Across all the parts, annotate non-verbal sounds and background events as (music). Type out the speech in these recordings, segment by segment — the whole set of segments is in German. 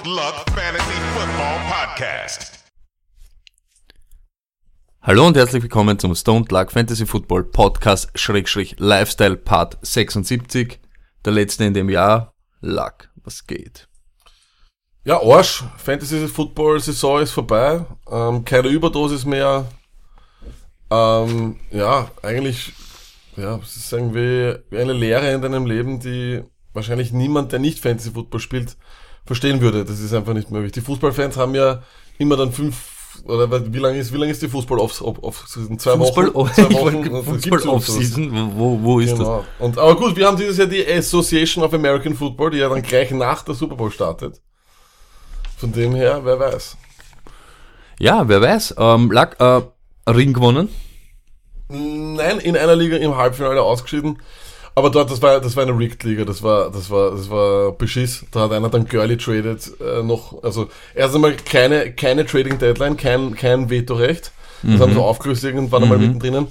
Stoned Luck Fantasy Football Podcast. Hallo und herzlich willkommen zum Stone Luck Fantasy Football Podcast Schrägstrich Lifestyle Part 76. Der letzte in dem Jahr. Luck, was geht? Ja, Arsch. Fantasy Football Saison ist vorbei. Ähm, keine Überdosis mehr. Ähm, ja, eigentlich, ja, es ist irgendwie wie eine Lehre in deinem Leben, die wahrscheinlich niemand, der nicht Fantasy Football spielt, verstehen würde. Das ist einfach nicht möglich. Die Fußballfans haben ja immer dann fünf oder wie lange ist, wie lange ist die Fußball off, off, off Season? Zwei Fußball, Wochen? Zwei Wochen? Das Fußball Off. Season, wo, wo ist Genau. Und, aber gut, wir haben dieses Jahr die Association of American Football, die ja dann gleich nach der Super Bowl startet. Von dem her, wer weiß. das? Ja, wer weiß. Ähm, Luck, äh, Ring gewonnen. Nein, in einer Liga im Halbfinale ausgeschieden. Aber dort, das war, das war eine Rigged-Liga, das war, das war, das war Beschiss. Da hat einer dann Girly traded, äh, noch, also, erst einmal keine, keine Trading Deadline, kein, kein Vetorecht. Das haben sie aufgelöst irgendwann einmal mittendrin.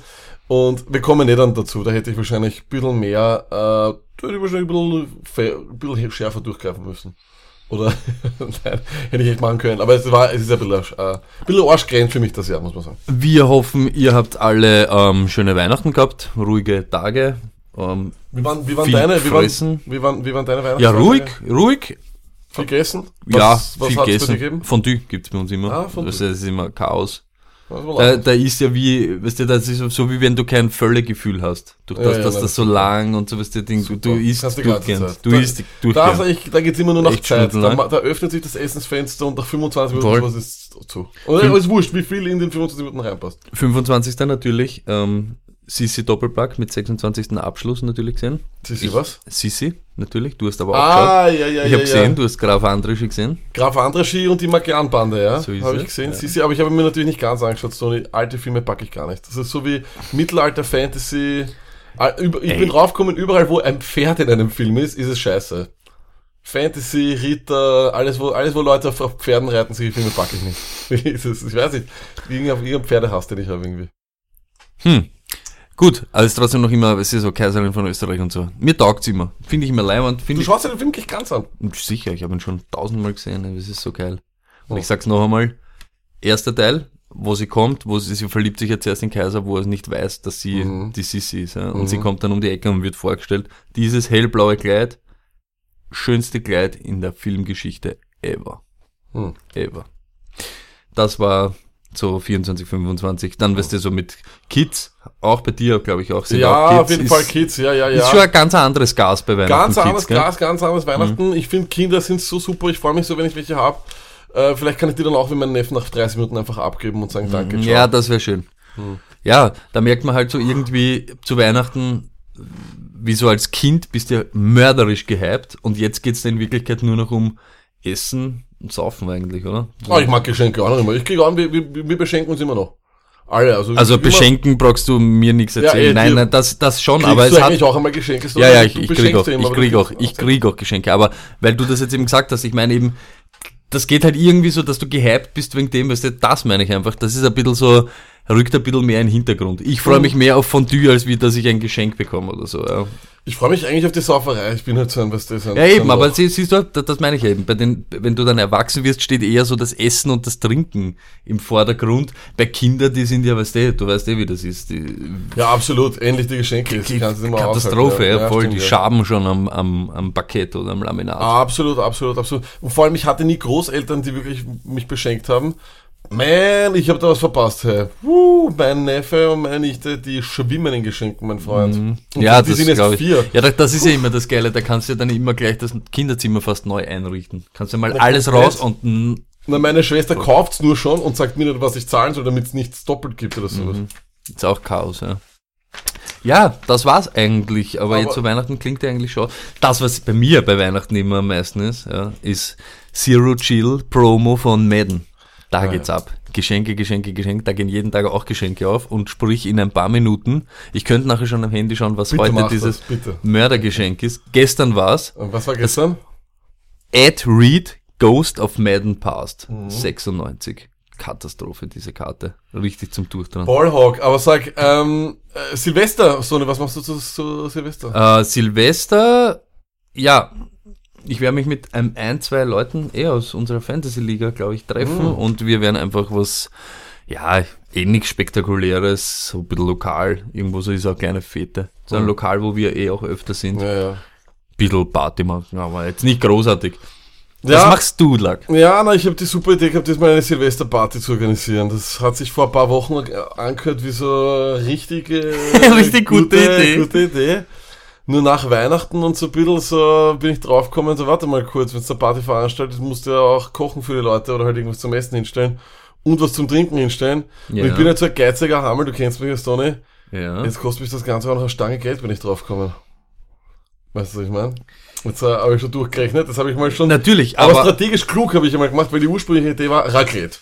Und wir kommen nicht dann dazu, da hätte ich wahrscheinlich ein bisschen mehr, äh, da hätte ich wahrscheinlich ein bisschen, ein bisschen schärfer durchgreifen müssen. Oder, (laughs) nein, hätte ich echt machen können. Aber es war, es ist ein bisschen, äh, ein bisschen arschgrenz für mich das Jahr, muss man sagen. Wir hoffen, ihr habt alle ähm, schöne Weihnachten gehabt, ruhige Tage. Ähm, Wie waren, wie waren deine, wie waren, wie waren, wie waren deine Weihnachten? ja, ruhig, ruhig. Viel gegessen? ja, Was, viel gegessen. Fondue gibt's bei uns immer. Ah, Fondue. Das ist immer Chaos. Da, da ist ja wie, weißt du, das ist so wie wenn du kein Völlegefühl hast. Durch Ja, das, ja, dass nein, das so lang und so was der Ding, du, du isst durchgehend. Du Da- isst Da, durchgehend. ich, da geht's immer nur nach Echt Zeit. Da, ma- da öffnet sich das Essensfenster und nach 25 Minuten Voll. sowas ist zu. Und es ist wurscht, wie viel in den 25 Minuten reinpasst. 25. natürlich, ähm, Sisi Doppelpack mit 26. Abschluss natürlich gesehen. Ich- was? Sisi, natürlich, du hast aber auch Ah, geschaut. ja, ja, Ich ja. habe gesehen, ja. du hast Graf Andrischi gesehen. Graf Andraschi und die Magian-Bande, ja. So habe ich es, gesehen. du, aber ich habe mir natürlich nicht ganz angeschaut. So alte Filme packe ich gar nicht. Das ist so wie Mittelalter-Fantasy. Ah, Ich bin draufgekommen, überall wo ein Pferd in einem Film ist, ist es scheiße. Fantasy, Ritter, alles wo, alles wo Leute auf, Pferden reiten, solche Filme packe ich nicht. (laughs) Ich weiß nicht. Irgendein, irgendein Pferdehass, den ich habe irgendwie. Hm. Gut, aber es ist trotzdem noch immer, es ist so Kaiserin von Österreich und so. Mir taugt's immer. Finde ich immer leibend. Du Finde ich, schaust dir den Film gleich ganz an. sicher, ich habe ihn schon tausendmal gesehen, es ist so geil. Und Oh. ich sag's noch einmal, erster Teil, wo sie kommt, wo sie, sie verliebt sich jetzt erst in Kaiser, wo er nicht weiß, dass sie Mhm. die Sissi ist. Ja? Und sie kommt dann um die Ecke und wird vorgestellt, dieses hellblaue Kleid, schönste Kleid in der Filmgeschichte ever. Hm. Ever. Das war so 24, 25. Dann wirst du so mit Kids, auch bei dir, glaube ich, auch. sind Ja, auch Kids, auf jeden ist, Fall Kids, ja, ja, ja. Ist schon ein ganz anderes Gas bei Weihnachten. Ganz Kids, anderes gell? Mhm. Glas, ganz anderes Weihnachten. Ich finde, Kinder sind so super. Ich freue mich so, wenn ich welche habe. Äh, vielleicht kann ich die dann auch wie meinen Neffen nach 30 Minuten einfach abgeben und sagen, danke, ciao. Mhm. Ja, das wäre schön. Hm. Ja, da merkt man halt so irgendwie zu Weihnachten, wie so als Kind bist du mörderisch gehypt und jetzt geht's in Wirklichkeit nur noch um Essen und Saufen eigentlich, oder? Oh, ich mag Geschenke auch noch immer. Ich kriege an, wir, wir, wir beschenken uns immer noch. Alle. Also, Also beschenken brauchst du mir nichts erzählen. eh, nein, dir- nein, das, das schon, aber es hat, auch einmal Geschenke? So, Ja, ja, ich, ich krieg auch, ja immer, ich krieg auch, ich krieg auch Geschenke. Aber weil du das jetzt eben gesagt hast, ich meine eben, das geht halt irgendwie so, dass du gehypt bist wegen dem, weißt du, das meine ich einfach. Das ist ein bisschen so, rückt ein bisschen mehr in den Hintergrund. Ich Mhm. freue mich mehr auf Fondue, als wie, dass ich ein Geschenk bekomme oder so, ja. Ich freue mich eigentlich auf die Sauferei. Ich bin halt so ein, was das Ja, eben, aber sie- siehst du, das, das meine ich eben. Bei den, wenn du dann erwachsen wirst, steht eher so das Essen und das Trinken im Vordergrund. Bei Kindern, die sind ja, weißt du, du weißt eh, wie das ist. Die, Ja, absolut. Ähnlich die Geschenke. Ich die mehr Katastrophe, aushalten. ja, voll. stimmt, die ja. schaben schon am, am, am Parkett oder am Laminat. Absolut, absolut, absolut. Und vor allem, ich hatte nie Großeltern, die wirklich mich beschenkt haben. Man, ich habe da was verpasst. Hey. Uh, mein Neffe und meine Nichte, die schwimmen in Geschenken, mein Freund. Und Mhm. Ja, die das sind jetzt vier. Ja, da- das ist ja immer das Geile. Da kannst du ja dann immer gleich das Kinderzimmer fast neu einrichten. Kannst du mal Na, alles raus und Na, meine Schwester kauft's nur schon und sagt mir nicht, was ich zahlen soll, damit es nichts doppelt gibt oder sowas. Mhm. ist auch Chaos, ja. Ja, das war's eigentlich. Aber, Aber- jetzt zu Weihnachten klingt ja eigentlich schon. Das, was bei mir bei Weihnachten immer am meisten ist, ja, ist Zero Chill Promo von Madden. Da ja. geht's ab. Geschenke, Geschenke, Geschenke. Da gehen jeden Tag auch Geschenke auf und sprich in ein paar Minuten. Ich könnte nachher schon am Handy schauen, was Bitte heute dieses das. Mördergeschenk ist. Gestern war's. Und was war gestern? Ed Reed, Ghost of Madden Past. Mhm. 96. Katastrophe, diese Karte. Richtig zum Durchdrehen. Ballhawk, aber sag, ähm, äh, Silvester, Sonne, was machst du zu, zu Silvester? Äh, Silvester, ja, ich werde mich mit einem ein, zwei Leuten eh aus unserer Fantasy-Liga, glaube ich, treffen und wir werden einfach was, ja, eh nichts Spektakuläres, so ein bisschen lokal, irgendwo so ist auch eine kleine Fete. So ein Lokal, wo wir eh auch öfter sind. Ja, ja. bisschen Party machen, aber jetzt nicht großartig. Was Ja. machst du, Lack? Ja, na, ich habe die super Idee gehabt, diesmal eine Silvesterparty zu organisieren. Das hat sich vor ein paar Wochen angehört wie so eine richtige, (laughs) Richtig gute Idee. gute Idee. Nur nach Weihnachten und so ein bisschen so bin ich draufgekommen, so warte mal kurz, wenn du eine Party veranstaltet, musst du ja auch kochen für die Leute oder halt irgendwas zum Essen hinstellen und was zum Trinken hinstellen. Ja. Und ich bin jetzt so ein geiziger Hammel, du kennst mich jetzt, Tony. Ja. Jetzt kostet mich das Ganze auch noch eine Stange Geld, bin ich draufgekommen. Weißt du, was ich meine? Jetzt äh, habe ich schon durchgerechnet, das habe ich mal schon. Natürlich, aber, aber, strategisch klug habe ich einmal gemacht, weil die ursprüngliche Idee war Raclette.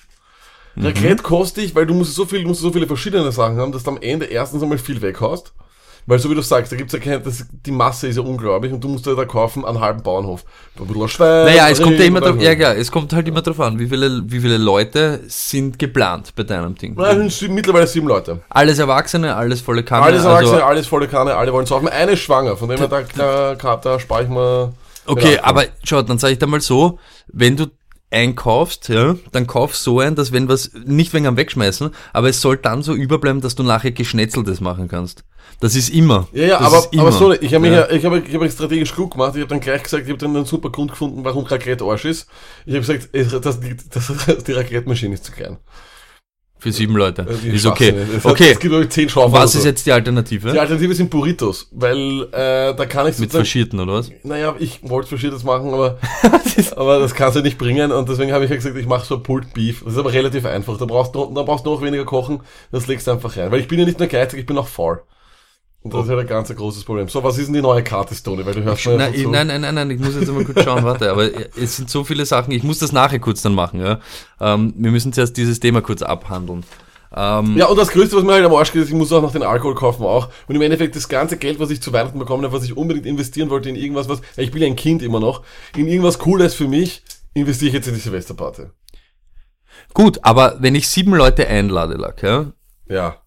Mhm. Raclette kostet dich, weil du musst so viel, musst so viele verschiedene Sachen haben, dass du am Ende erstens einmal viel weghaust. Weil so wie du sagst, da gibt's ja keine, das, die Masse ist ja unglaublich und du musst ja da kaufen einen halben Bauernhof. Ein Schwein. naja, es kommt ja immer drauf, ja, ja, es kommt halt immer drauf an, wie viele, wie viele Leute sind geplant bei deinem Ding. Nein, es sind mittlerweile sieben Leute. Alles Erwachsene, alles volle Kanne. Alles Erwachsene, also, alles volle Kanne, alle wollen saufen. Eine ist schwanger, von dem her, da, da, da, da spare ich mal. okay, aber schau, dann sage ich dir mal so, wenn du einkaufst, ja, dann kauf so ein, dass wenn was, nicht wegen am Wegschmeißen, aber es soll dann so überbleiben, dass du nachher Geschnetzeltes machen kannst. Das ist immer. Ja, ja, das aber, aber so, ich habe mich Ja. ich habe ich habe strategisch klug gemacht. Ich habe dann gleich gesagt, ich habe dann einen super Grund gefunden, warum Raclette Arsch ist. Ich habe gesagt, es- das, die, das, (laughs) die Raclette-Maschine ist zu klein. Für sieben Leute. Äh, Ist okay. Schwachsinn. Es hat- Okay. Es gibt euch zehn Schrauben. Was oder ist so. jetzt die Alternative? Die Alternative sind Burritos, weil äh, da kann ich Mit Verschierten, oder was? naja, ich wollte Verschiedenes machen, aber, (laughs) aber das kannst du nicht bringen und deswegen habe ich ja gesagt, ich mache so Pulled Beef. Das ist aber relativ einfach. Da brauchst du, da brauchst du noch weniger kochen, das legst du einfach rein. Weil ich bin ja nicht nur geizig, ich bin auch faul. Und das ist ja ein ganz großes Problem. So, was ist denn die neue Karte, Tony? Weil du hörst mir Nein, so nein, nein, nein, nein, ich muss jetzt mal kurz schauen, warte, aber es sind so viele Sachen, ich muss das nachher kurz dann machen, ja. Ähm, wir müssen zuerst dieses Thema kurz abhandeln. Ähm, Ja, und das Größte, was mir halt am Arsch geht, ist, ich muss auch noch den Alkohol kaufen auch. Und im Endeffekt das ganze Geld, was ich zu Weihnachten bekommen habe, was ich unbedingt investieren wollte in irgendwas, was, ja, ich bin ja ein Kind immer noch, in irgendwas Cooles für mich, investiere ich jetzt in die Silvesterparty. Gut, aber wenn ich sieben Leute einlade, Lack, ja, Ja.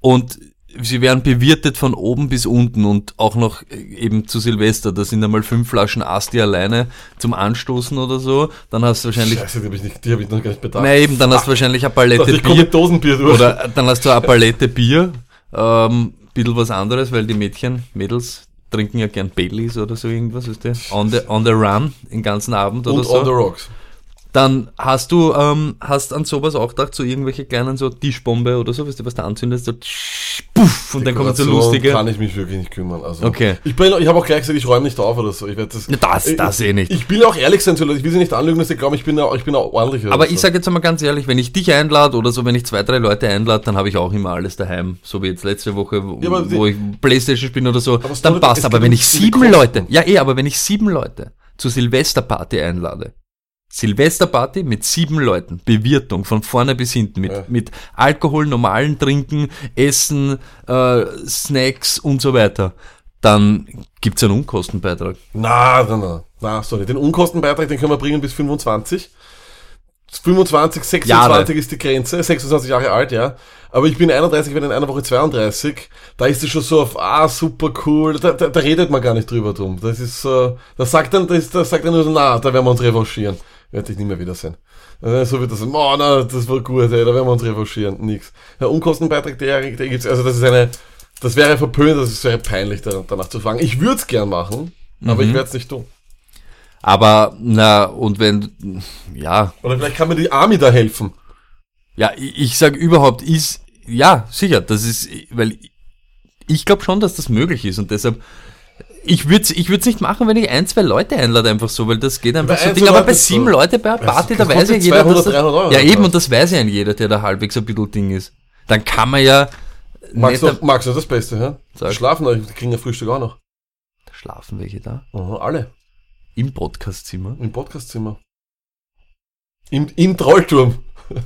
und sie werden bewirtet von oben bis unten und auch noch äh, eben zu Silvester, da sind einmal fünf Flaschen Asti alleine zum Anstoßen oder so, dann hast du wahrscheinlich, Scheiße, die habe ich, nicht- die hab ich noch gar nicht bedacht. na eben, dann hast du wahrscheinlich eine Palette ich Bier mit Dosenbier durch. oder dann hast du eine (laughs) Palette Bier, ähm, bisschen was anderes, weil die Mädchen, Mädels trinken ja gern Baileys oder so irgendwas, weißt du, on the, on the run den ganzen Abend oder und so. on the rocks. Dann hast du, ähm, hast an sowas auch gedacht, so irgendwelche kleinen so Tischbombe oder so, weißt du, was du anzündest, so tsch, puff, und dann kommt so lustige. kann ich mich wirklich nicht kümmern. Also, Okay. Ich, bin, ich habe auch gleich gesagt, ich räume nicht auf oder so. Ich werde das, das- das eh nicht. Ich will auch ehrlich sein zu Leuten. Ich will sie nicht anlügen, dass sie glauben, ich bin, ja- ich bin auch ordentlich. Aber so. ich sage jetzt einmal ganz ehrlich, wenn ich dich einlade oder so, wenn ich zwei, drei Leute einlade, dann habe ich auch immer alles daheim. So wie jetzt letzte Woche, wo, Ja, wo ich Playstation spiele oder so, dann passt. Aber wenn ich sieben. Leute, ja eh, aber wenn ich sieben Leute zur Silvesterparty einlade, Silvesterparty mit sieben Leuten, Bewirtung von vorne bis hinten, mit, Ja. mit Alkohol, normalen Trinken, Essen, äh, Snacks und so weiter, dann gibt's einen Unkostenbeitrag. Na, na, na, na, sorry. Den Unkostenbeitrag, den können wir bringen bis 25. 25, 26 Jahre. ist die Grenze, 26 Jahre alt, ja. Aber ich bin 31, werde in einer Woche 32. Da ist es schon so auf, ah, super cool. Da, da, da redet man gar nicht drüber drum. Das ist, äh, das sagt dann, das, das sagt dann nur so, na, da werden wir uns revanchieren. Werde ich nicht mehr wiedersehen. Äh, So wird das, oh, na, das war gut, ey, da werden wir uns revanchieren. Nix. Der Unkostenbeitrag, der, der gibt's, also das ist eine, das wäre verpönt, das wäre peinlich, da- danach zu fragen. Ich würde es gern machen, aber ich werde es nicht tun. Aber, na, und wenn, ja, Oder vielleicht kann mir die Army da helfen. Ja, ich, ich sag überhaupt ist, ja, sicher, das ist, weil ich glaube schon, dass das möglich ist und deshalb, ich würde ich würd's nicht machen, wenn ich ein, zwei Leute einlade, einfach so, weil das geht einfach Bei so Ding. Aber bei sieben Leute bei einer Party, da weiß ja jeder, 200, dass das, 300 Euro ja eben, und das weiß ja jeder, der da halbwegs ein bisschen Ding ist. Dann kann man ja Magst du, magst du das Beste, ja? Sag. Schlafen, die kriegen ja Frühstück auch noch. schlafen welche da? Aha, alle. Im Podcastzimmer. Im Podcastzimmer. Im, im Trollturm. (laughs)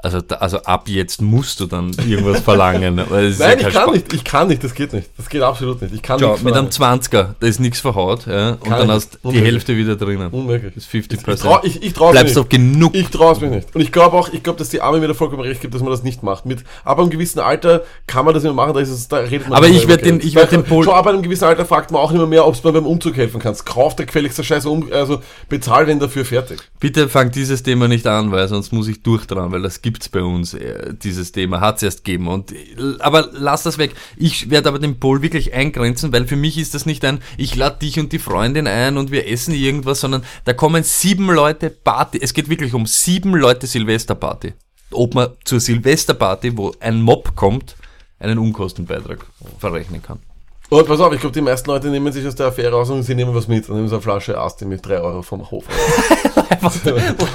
Also, also ab jetzt musst du dann irgendwas verlangen. Es Nein, ja ich kann Spaß. nicht, ich kann nicht, das geht nicht. Das geht absolut nicht. Ich kann nichts mit einem verlangen. 20er, da ist nichts verhaut, ja, und Kann dann hast du die. Hälfte wieder drinnen. Unmöglich. Das ist 50 Ich trau, ich, ich trau Bleibst auf genug. Ich traue es mir nicht. Und ich glaube auch, ich glaube, dass die Arme mir da vollkommen recht gibt, dass man das nicht macht. Mit, ab einem gewissen Alter kann man das immer machen, da ist es, da redet man Aber nicht ich mehr werd über den- ich werd Weil den Pol- Schon ab einem gewissen Alter fragt man auch nicht mehr, ob du beim Umzug helfen kannst. Kauf der gefälligste Scheiß um, also bezahl den dafür fertig. Bitte fang dieses Thema nicht an, weil sonst muss ich durchdran, weil das gibt's bei uns, äh, dieses Thema hat's erst gegeben. Und, äh, aber lass das weg. Ich werde aber den Pol wirklich eingrenzen, weil für mich ist das nicht ein, ich lade dich und die Freundin ein und wir essen irgendwas, sondern da kommen sieben Leute Party. Es geht wirklich um sieben Leute Silvesterparty. Ob man zur Silvesterparty, wo ein Mob kommt, einen Unkostenbeitrag verrechnen kann. Und pass auf, ich glaube, die meisten Leute nehmen sich aus der Affäre raus und sie nehmen was mit. Dann nehmen sie eine Flasche Asti mit 3 Euro vom Hof. (laughs)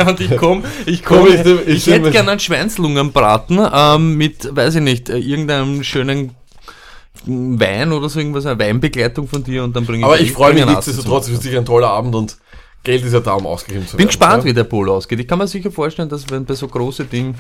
Und ich komm, ich Komm, komm, ich ich, ich hätte nehm- gern einen Schweinslungenbraten ähm, mit, weiß ich nicht, irgendeinem schönen Wein oder so irgendwas, eine Weinbegleitung von dir und dann bringe ich Aber ich freue mich nichtsdestotrotz, es wird sicher ein toller Abend und Geld ist ja da, um ausgegeben zu Bin werden. gespannt, ja? wie der Pol ausgeht. Ich kann mir sicher vorstellen, dass wenn bei so große Dingen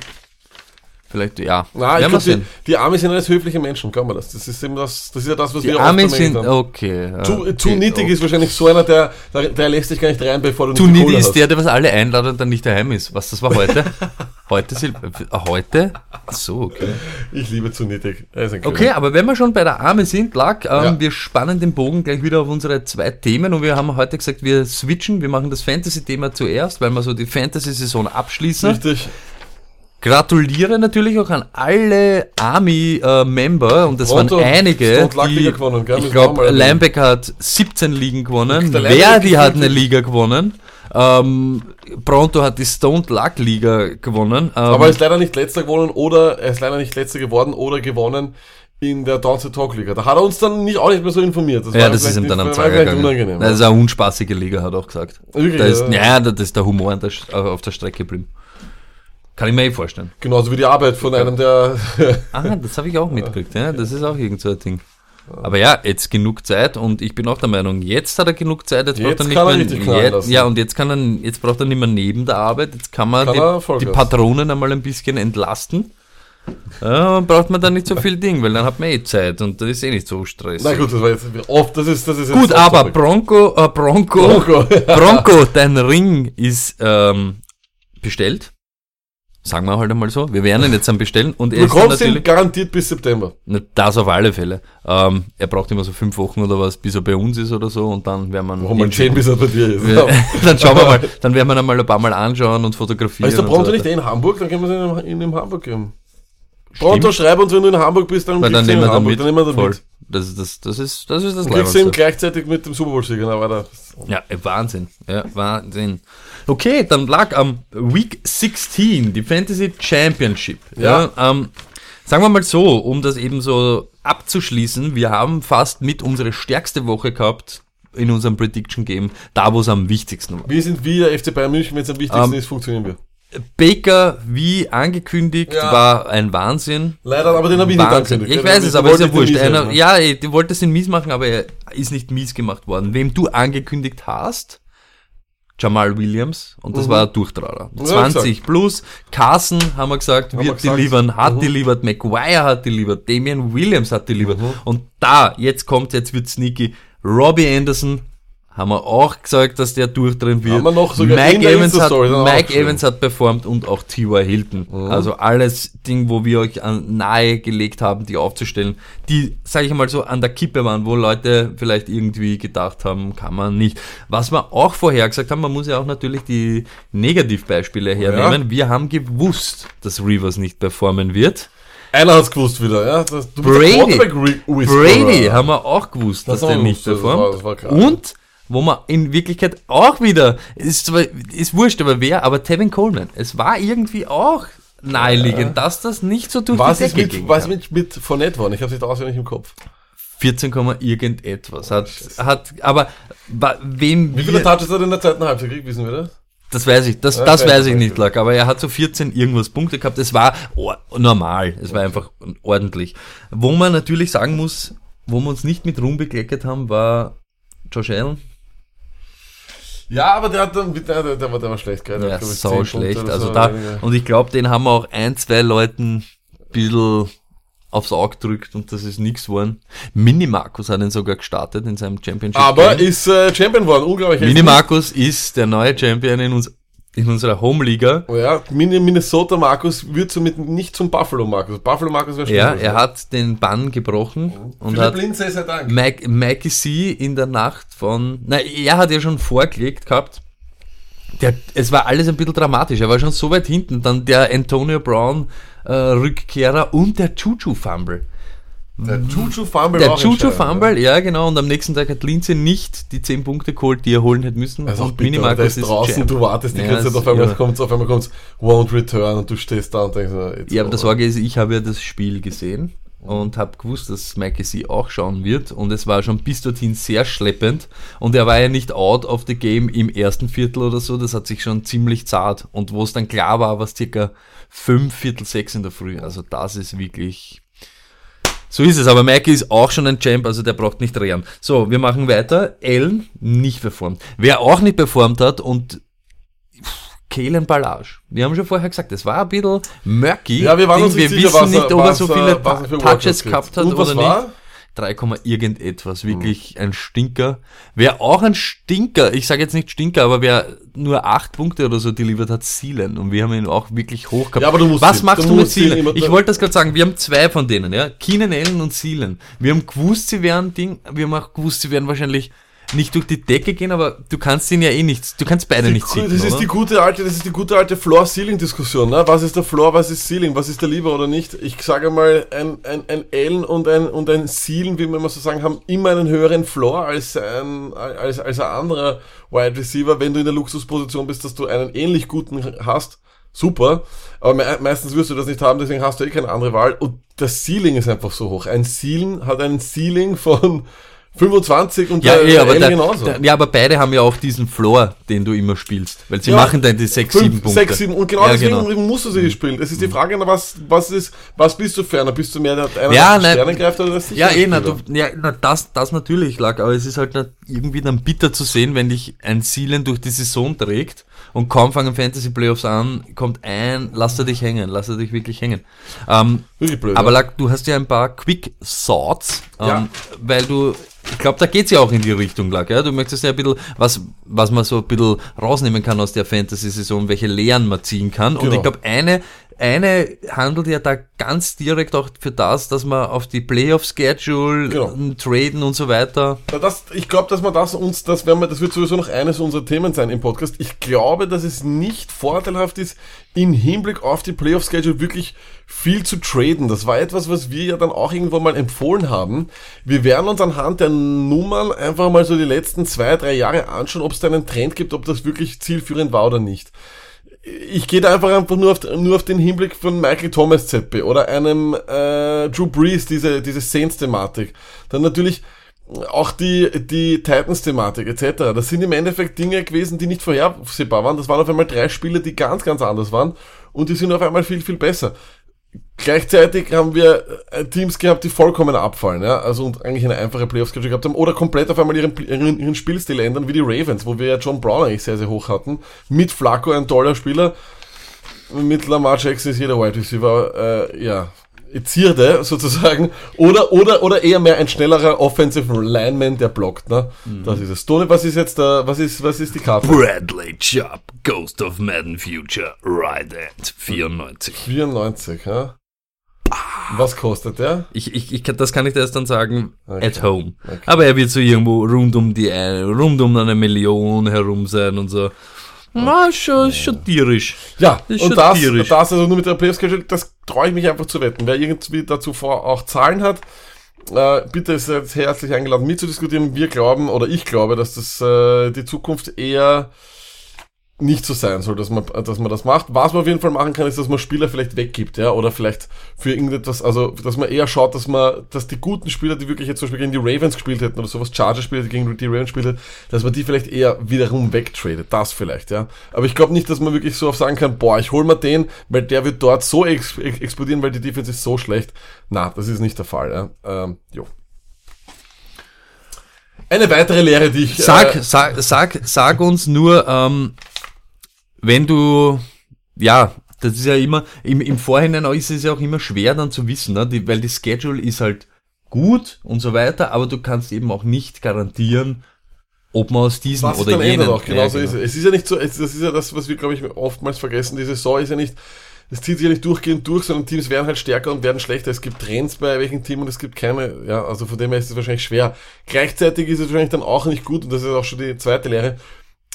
vielleicht, ja, Na, ich glaube, die, die Amis sind alles höfliche Menschen, glaub mir das. Das ist eben das, das ist ja das, was Die wir Arme oft sind, haben. okay. ja, okay, zu nittig okay. ist wahrscheinlich so einer, der, der, der lässt dich gar nicht rein, bevor du Kohle ist hast. der, der was alle einladet und dann nicht daheim ist. Was, das war heute? (laughs) heute, Sil äh, heute? Ach so, okay. Ich liebe zu nittig. Ist ein Okay, aber wenn wir schon bei der Arme sind, lag, ähm, Ja. wir spannen den Bogen gleich wieder auf unsere zwei Themen und wir haben heute gesagt, wir switchen, wir machen das Fantasy-Thema zuerst, weil wir so die Fantasy-Saison abschließen. Richtig. Gratuliere natürlich auch an alle Army-Member und das waren einige. Die, gewonnen, gell? ich glaube. Linebacker hat 17 Ligen gewonnen, Verdi hat eine Liga gewonnen, ähm, Pronto hat die Stone Luck Liga gewonnen. Ähm, Aber er ist leider nicht letzter geworden oder er ist leider nicht letzter geworden oder gewonnen in der Dance Talk Liga. Da hat er uns dann nicht, auch nicht mehr so informiert. ja, war das ist ihm dann am vielleicht gegangen. unangenehm. Das ist eine unspaßige Liga, hat er auch gesagt. Wirklich, Da ist, ja. ja, da ist der Humor der, St- auf der Strecke geblieben. Kann ich mir eh vorstellen. Genauso wie die Arbeit von einem, der (laughs) Ah, das habe ich auch mitgekriegt, ja. Das ist auch irgend so ein Ding. Aber ja, jetzt genug Zeit und ich bin auch der Meinung, jetzt hat er genug Zeit, jetzt, Jetzt braucht er er nicht mehr. knallen Jetzt, ja, und jetzt kann er, jetzt braucht er nicht mehr neben der Arbeit, jetzt kann man Kann er die, die Patronen einmal ein bisschen entlasten. Ja, braucht man dann nicht so viel Ding, weil dann hat man eh Zeit und das ist eh nicht so Stress. Na gut, das war jetzt oft, das ist, das ist jetzt Gut, aber. Bronco, äh, Bronco, Bronco. (laughs) Bronco, dein Ring ist ähm, bestellt. Sagen wir halt einmal so. Wir werden ihn jetzt dann bestellen und er Du ist dann bekommst ihn garantiert bis September. Das auf alle Fälle. Ähm, er braucht immer so fünf Wochen oder was, bis er bei uns ist oder so und dann werden wir ihn Warum man sehen, bis er bei dir ist. wir, (laughs) dann schauen wir mal, (laughs) dann werden wir ihn einmal ein paar Mal anschauen und fotografieren. Ist der und Pronto so nicht eh in Hamburg? Dann können wir es in, in, Hamburg geben. Pronto, schreib uns, wenn du in Hamburg bist, dann dann ihn nehmen in wir Hamburg. mit. Dann nehmen wir da Voll. mit. Das, ist das, das ist das ist das Dann kriegst ihn gleichzeitig mit dem Super Bowl-Sieger. Na, weiter. Ja, Wahnsinn. Ja, Wahnsinn. Okay, dann lag am Week 16 die Fantasy Championship. Ja. ähm, sagen wir mal so, um das eben so abzuschließen, wir haben fast mit unsere stärkste Woche gehabt in unserem Prediction Game, da wo es am wichtigsten war. Wir sind wie der FC Bayern München, wenn es am wichtigsten Ähm, ist, funktionieren wir. Baker, wie angekündigt, Ja. war ein Wahnsinn. Leider, aber den habe ich nicht angekündigt. Ich weiß es, aber ist ja wurscht. Einer, ja, du wolltest ihn mies machen, aber er ist nicht mies gemacht worden. Wem du angekündigt hast, Jamal Williams, und das Mhm. war ein Durchtrauer. Ja, 20 plus, Carson, haben wir gesagt, Haben wir wird gesagt. delivern, hat Mhm. delivered, Maguire hat delivered, Damian Williams hat delivered. Mhm. Und da, jetzt kommt, jetzt wird sneaky, Robbie Anderson, haben wir auch gesagt, dass der durchdrehen wird. Haben wir noch sogar Mike, Evans hat, Mike. Evans hat performt und auch T.Y. Hilton. Also alles Ding, wo wir euch an, nahe gelegt haben, die aufzustellen, die, sage ich mal so, an der Kippe waren, wo Leute vielleicht irgendwie gedacht haben, kann man nicht. Was wir auch vorher gesagt haben, man muss ja auch natürlich die Negativbeispiele hernehmen. Wir haben gewusst, dass Rivers nicht performen wird. Einer hat's gewusst wieder, ja. Das, Brady. Brady haben wir auch gewusst, Das dass der nicht das war- performt. das war krass. Und wo man in Wirklichkeit auch wieder, ist zwar, ist wurscht, aber wer, aber Tevin Coleman. Es war irgendwie auch naheliegend, dass das nicht so durch Was die ist Decke mit, ging. was mit, mit Fournette worden? Ich habe nicht auswendig im Kopf. 14, irgendetwas. Hat, hat, aber wa- wem Wie viele Touches hat er in der zweiten Halbzeit gekriegt, wissen wir das? das weiß ich, das, Ja, das weiß weiß ich ich nicht. Lack, aber er hat so 14 irgendwas Punkte gehabt. Es war or normal, es war einfach ordentlich. Wo man natürlich sagen muss, wo wir uns nicht mit Ruhm bekleckert haben, war Josh Allen. Ja, aber der hat dann, der, der, der, war, der war schlecht, gell? Der Ja, 10 schlecht. Also so da, weniger. und ich glaube, den haben wir auch ein, zwei Leuten ein bisschen aufs Auge gedrückt und das ist nichts geworden. Mini Markus hat ihn sogar gestartet in seinem Championship. aber Game. ist äh, Champion geworden, unglaublich. Mini Markus ist der neue Champion in, uns, in unserer Home-Liga. Ja, Mini- Minnesota Markus wird somit nicht zum Buffalo Markus. Buffalo Markus wäre Ja, schlimmer. er hat den Bann gebrochen und Philipp hat Lindsay sei Dank. Mike, Mikey C in der Nacht von, na, er hat ja schon vorgelegt gehabt. Der, es war alles ein bisschen dramatisch. Er war schon so weit hinten. Dann der Antonio Brown äh, Rückkehrer und der Juju Fumble. Der Juju Fumble Der entscheidend, Fumble, ja genau. Und am nächsten Tag hat Lindsay nicht die 10 Punkte geholt, die er holen hätte müssen. Also und bitter, ist draußen, Champ. du wartest die Ja, ganze Zeit, auf einmal irre. kommt's, auf einmal kommt's, won't return und du stehst da und denkst, jetzt Ja, aber das. Sorge ist, ich habe ja das Spiel gesehen und habe gewusst, dass Mikey C auch schauen wird und es war schon bis dorthin sehr schleppend und er war ja nicht out of the game im ersten Viertel oder so, das hat sich schon ziemlich zart und wo es dann klar war, war es circa fünf Viertel sechs in der Früh, also das ist wirklich... So ist es, aber Mikey ist auch schon ein Champ, also der braucht nicht rehren. So, wir machen weiter. Allen nicht performt. Wer auch nicht performt hat und Kalen Ballage. Wir haben schon vorher gesagt, es war ein bisschen murky. Ja, wir waren uns wir nicht sicher, wissen nicht, ob er so viele Touches gehabt hat oder war? Nicht. 3, irgendetwas, wirklich ein Stinker. Wer auch ein Stinker, ich sage jetzt nicht Stinker, aber wer nur 8 Punkte oder so delivered hat, Seelen. Und wir haben ihn auch wirklich hoch gehabt. Ja, aber du musst Was ihn- machst du mit Seelen? Ich wollte das gerade sagen, wir haben zwei von denen, ja. Keenan Allen und Seelen. Wir haben gewusst, sie werden Ding, wir haben auch gewusst, sie werden wahrscheinlich nicht durch die Decke gehen, aber du kannst ihn ja eh nicht, du kannst beide Die, nicht ziehen. das ist die gute alte, das ist die gute alte Floor-Ceiling-Diskussion. Ne? Was ist der Floor, was ist Ceiling, was ist der lieber oder nicht? Ich sage mal, ein, ein, ein Allen und ein, und ein Ceiling, wie wir immer so sagen, haben immer einen höheren Floor als ein, als, als ein anderer Wide Receiver, wenn du in der Luxusposition bist, dass du einen ähnlich guten hast. Super, aber me meistens wirst du das nicht haben, deswegen hast du eh keine andere Wahl. Und das Ceiling ist einfach so hoch. Ein Ceiling hat ein Ceiling von 25 und Ja, der eh, aber, der, genauso. der, ja, aber beide haben ja auch diesen Floor, den du immer spielst. Weil sie Ja, machen dann die 6, 7 Punkte. 6, 7. Und genau Ja, deswegen genau. musst du sie spielen. Es ist die Frage, na, was, was ist, was bist du ferner? Bist du mehr der, einer, Ja, der die nein. Sterne greift oder der Ja, eh, na, du, ja, na, das, das natürlich lag, aber es ist halt irgendwie dann bitter zu sehen, wenn dich ein Seelen durch die Saison trägt und kaum fangen Fantasy Playoffs an, kommt ein, lass er dich hängen, lass er dich wirklich hängen. Ähm, Wirklich blöd. aber. Lack, du hast ja ein paar Quick Thoughts, ähm, Ja. weil du, ich glaube, da geht's ja auch in die Richtung, Lack, ja? Du möchtest ja ein bisschen, was, was man so ein bisschen rausnehmen kann aus der Fantasy-Saison, welche Lehren man ziehen kann. Und Genau. ich glaube, eine, eine handelt ja da ganz direkt auch für das, dass man auf die Playoff-Schedule Genau. traden und so weiter. Das, ich glaube, dass man das uns, das werden wir, das wird sowieso noch eines unserer Themen sein im Podcast. Ich glaube, dass es nicht vorteilhaft ist, in Hinblick auf die Playoff-Schedule wirklich viel zu traden. Das war etwas, was wir ja dann auch irgendwo mal empfohlen haben. Wir werden uns anhand der Nummern einfach mal so die letzten zwei, drei Jahre anschauen, ob es da einen Trend gibt, ob das wirklich zielführend war oder nicht ich gehe da einfach einfach nur auf, nur auf den Hinblick von Michael Thomas ZB oder einem äh, Drew Brees, diese, diese Saints-Thematik. Dann natürlich auch die, die Titans-Thematik etc. Das sind im Endeffekt Dinge gewesen, die nicht vorhersehbar waren. Das waren auf einmal drei Spiele, die ganz, ganz anders waren und die sind auf einmal viel, viel besser. Gleichzeitig haben wir äh, Teams gehabt, die vollkommen abfallen, ja, also und eigentlich eine einfache Playoffs-Schedule gehabt haben oder komplett auf einmal ihren, ihren, ihren Spielstil ändern, wie die Ravens, wo wir ja John Brown eigentlich sehr, sehr hoch hatten. Mit Flacco ein toller Spieler, mit Lamar Jackson ist jeder Wide Receiver, äh, ja, Zierde sozusagen, oder, oder, oder eher mehr ein schnellerer Offensive Lineman, der blockt, ne? Das ist es. Tony, was ist jetzt da, was ist, was ist die Karte? Bradley Chubb, Ghost of Madden Future, right at 94. 94, ja? Was kostet der? Ich, ich, ich das kann ich dir erst dann sagen, Okay. at home. Okay. Aber er wird so irgendwo rund um die, eine- rund um eine Million herum sein und so. Na, ist schon, schon tierisch. Ja, Das ist und schon das, tierisch. das also nur mit der Playoff Schedule, das traue ich mich einfach zu wetten. Wer irgendwie dazu vor auch Zahlen hat, äh, bitte ist jetzt herzlich eingeladen mitzudiskutieren. Wir glauben, oder ich glaube, dass das äh, die Zukunft eher nicht so sein soll, dass man, dass man das macht. Was man auf jeden Fall machen kann, ist, dass man Spieler vielleicht weggibt, ja, oder vielleicht für irgendetwas, also, dass man eher schaut, dass man, dass die guten Spieler, die wirklich jetzt zum Beispiel gegen die Ravens gespielt hätten oder sowas, Chargers-Spieler, die gegen die Ravens gespielt hätten, dass man die vielleicht eher wiederum wegtradet. Das vielleicht, ja. Aber ich glaube nicht, dass man wirklich so auf sagen kann, boah, ich hol mal den, weil der wird dort so ex explodieren, weil die Defense ist so schlecht. Na, das ist nicht der Fall, ja. Ähm, jo. Eine weitere Lehre, die ich. Sag, äh, sag, sag, sag uns nur, ähm, wenn du, ja, das ist ja immer, im, im Vorhinein ist es ja auch immer schwer dann zu wissen, ne? die, weil die Schedule ist halt gut und so weiter, aber du kannst eben auch nicht garantieren, ob man aus diesen was oder ändert auch, genau Ja, so ist es. Es ist ja nicht so, es, das ist ja das, was wir, glaube ich, oftmals vergessen. Die Saison ist ja nicht, es zieht sich ja nicht durchgehend durch, sondern Teams werden halt stärker und werden schlechter. Es gibt Trends bei welchen Team und es gibt keine, ja, also von dem her ist es wahrscheinlich schwer. Gleichzeitig ist es wahrscheinlich dann auch nicht gut, und das ist auch schon die zweite Lehre,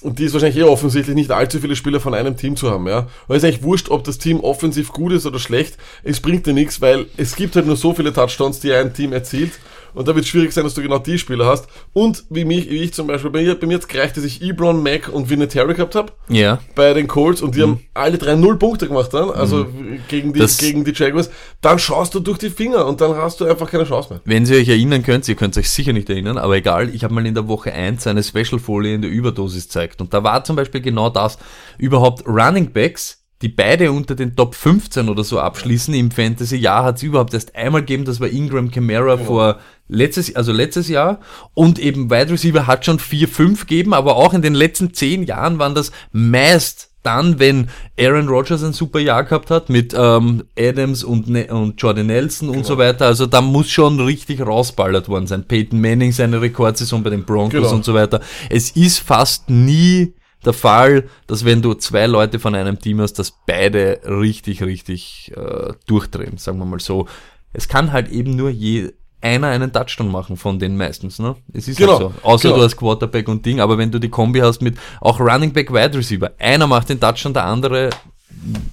und die ist wahrscheinlich eher offensichtlich, nicht allzu viele Spieler von einem Team zu haben, ja. Weil es ist eigentlich wurscht, ob das Team offensiv gut ist oder schlecht. Es bringt dir nichts, weil es gibt halt nur so viele Touchdowns, die ein Team erzielt. Und da wird es schwierig sein, dass du genau die Spieler hast. Und wie mich, wie ich zum Beispiel, bei mir, bei mir jetzt gereicht, dass ich Ebron, Mac und Vinatieri gehabt habe ja. bei den Colts und die haben alle drei null Punkte gemacht dann, also gegen die, Mhm. Das- gegen die Jaguars, dann schaust du durch die Finger und dann hast du einfach keine Chance mehr. Wenn ihr euch erinnern könnt, ihr könnt euch sicher nicht erinnern, aber egal, ich habe mal in der Woche 1 eine Special-Folie in der Überdosis gezeigt. Und da war zum Beispiel genau das, überhaupt Running Backs, die beide unter den Top 15 oder so abschließen im Fantasy-Jahr, hat es überhaupt erst einmal gegeben, das war Ingram Kamara vor letztes, also letztes Jahr. Und eben Wide Receiver hat schon 4, 5 gegeben, aber auch in den letzten 10 Jahren waren das meist dann, wenn Aaron Rodgers ein super Jahr gehabt hat mit ähm, Adams und, ne und Jordan Nelson und so weiter, also da muss schon richtig rausballert worden sein. Peyton Manning seine Rekordsaison bei den Broncos Genau. und so weiter. Es ist fast nie der Fall, dass wenn du zwei Leute von einem Team hast, dass beide richtig, richtig äh, durchdrehen, sagen wir mal so. Es kann halt eben nur je einer einen Touchdown machen von den meistens, ne? Es ist Genau, halt so. Außer genau. du hast Quarterback und Ding, aber wenn du die Kombi hast mit auch Running Back, Wide Receiver, einer macht den Touchdown, der andere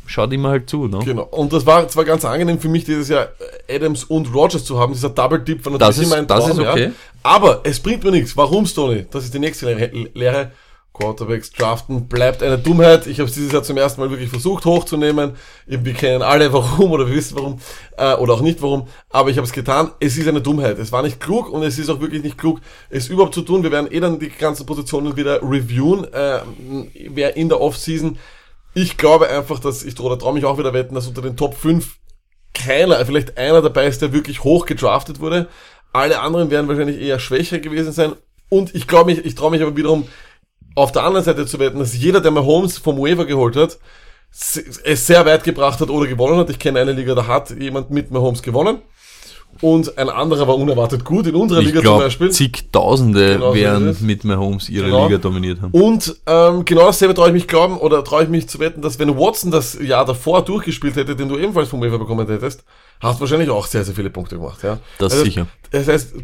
schaut immer halt zu, ne? Genau. Und das war zwar ganz angenehm für mich, dieses Jahr Adams und Rogers zu haben. Dieser Double-Dip war Das natürlich ist- immer ein das Traum, ist okay. ja. Aber es bringt mir nichts. Warum, Stoney? Das ist die nächste Lehre. Quarterbacks draften bleibt eine Dummheit. Ich habe es dieses Jahr zum ersten Mal wirklich versucht hochzunehmen. Wir kennen alle (laughs) warum oder wir wissen warum äh, oder auch nicht warum. Aber ich habe es getan. Es ist eine Dummheit. Es war nicht klug und es ist auch wirklich nicht klug, es überhaupt zu tun. Wir werden eh dann die ganzen Positionen wieder reviewen. Äh, wer in der Offseason ich glaube einfach, dass ich oder traue mich auch wieder wetten, dass unter den Top 5 keiner, vielleicht einer dabei ist, der wirklich hoch gedraftet wurde. Alle anderen werden wahrscheinlich eher schwächer gewesen sein. Und ich glaube mich, ich traue mich aber wiederum auf der anderen Seite zu wetten, dass jeder, der Mahomes vom Waiver geholt hat, es sehr weit gebracht hat oder gewonnen hat. Ich kenne eine Liga, da hat jemand mit Mahomes gewonnen. Und ein anderer war unerwartet gut. In unserer Ich Liga zum glaube, Beispiel. zigtausende Genau werden mit Mahomes ihre Genau. Liga dominiert haben. Und ähm, genau dasselbe traue ich mich glauben oder traue ich mich zu wetten, dass wenn Watson das Jahr davor durchgespielt hätte, den du ebenfalls vom Waiver bekommen hättest, hast du wahrscheinlich auch sehr, sehr viele Punkte gemacht. Ja? Das also, sicher. Das heißt,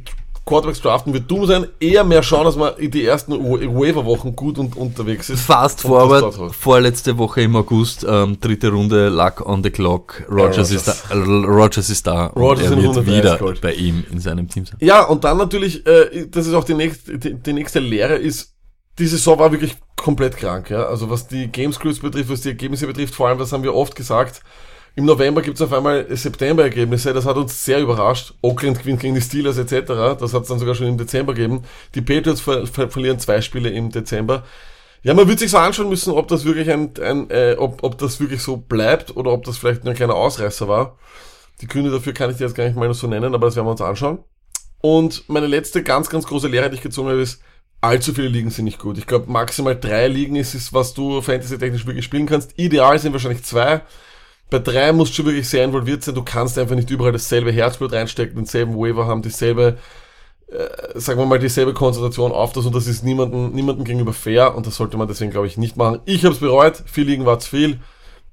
Quarterbacks draften wird dumm sein, eher mehr schauen, dass man in die ersten Wa- Waiver-Wochen gut und unterwegs ist. Fast forward, vorletzte Woche im August, ähm, dritte Runde, Luck on the Clock. Rogers, ist da, Rogers ist da Rodgers und er wird 130 wieder geholt. bei ihm in seinem Team sein. Ja, und dann natürlich, äh, das ist auch die nächste, die, die nächste Lehre ist, die Saison war wirklich komplett krank, ja. Also was die Game Scripts betrifft, was die Ergebnisse betrifft, vor allem, das haben wir oft gesagt, im November gibt's auf einmal September-Ergebnisse, das hat uns sehr überrascht. Oakland gewinnt gegen die Steelers etc., das hat's dann sogar schon im Dezember gegeben. Die Patriots ver ver verlieren zwei Spiele im Dezember. Ja, man wird sich so anschauen müssen, ob das wirklich ein, ein äh, ob, ob das wirklich so bleibt oder ob das vielleicht nur ein kleiner Ausreißer war. Die Gründe dafür kann ich dir jetzt gar nicht mal so nennen, aber das werden wir uns anschauen. Und meine letzte ganz, ganz große Lehre, die ich gezogen habe, ist, allzu viele Ligen sind nicht gut. Ich glaube, maximal drei Ligen ist es, was du fantasy-technisch wirklich spielen kannst. Ideal sind wahrscheinlich zwei. Bei drei musst du wirklich sehr involviert sein. Du kannst einfach nicht überall dasselbe Herzblut reinstecken, denselben Waiver haben, dieselbe, äh, sagen wir mal, dieselbe Konzentration auf das und das ist niemandem, niemandem gegenüber fair und das sollte man deswegen, glaube ich, nicht machen. Ich habe es bereut. Vier Ligen war zu viel.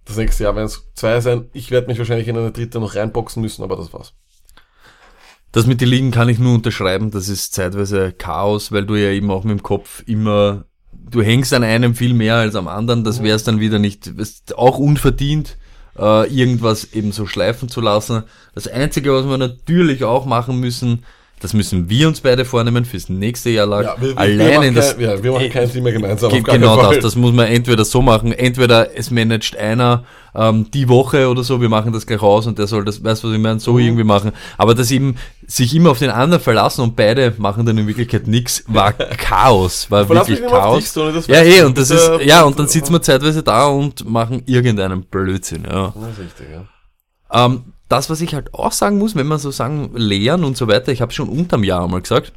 Das nächste Jahr werden es zwei sein. Ich werde mich wahrscheinlich in eine dritte noch reinboxen müssen, aber das war's. Das mit den Ligen kann ich nur unterschreiben, das ist zeitweise Chaos, weil du ja eben auch mit dem Kopf immer, du hängst an einem viel mehr als am anderen, das wäre es dann wieder nicht, auch unverdient, äh, irgendwas eben so schleifen zu lassen. Das Einzige, was wir natürlich auch machen müssen, das müssen wir uns beide vornehmen fürs nächste Jahr lang. Ja, wir, wir, Allein wir, das, kein, ja, wir machen kein mehr gemeinsam. Ge genau Fall. das, das muss man entweder so machen, entweder es managt einer ähm, die Woche oder so, wir machen das gleich aus und der soll das, weißt du was ich meine, Mhm. so irgendwie machen. Aber das eben sich immer auf den anderen verlassen und beide machen dann in Wirklichkeit nichts, war (laughs) Chaos, war Verlass wirklich Chaos. dich, das ja, eh, und das ist, ja, und dann sitzen wir zeitweise da und machen irgendeinen Blödsinn, ja. Das ist richtig, ja. Ähm, das, was ich halt auch sagen muss, wenn man so sagen, lehren und so weiter, ich habe schon unterm Jahr einmal gesagt,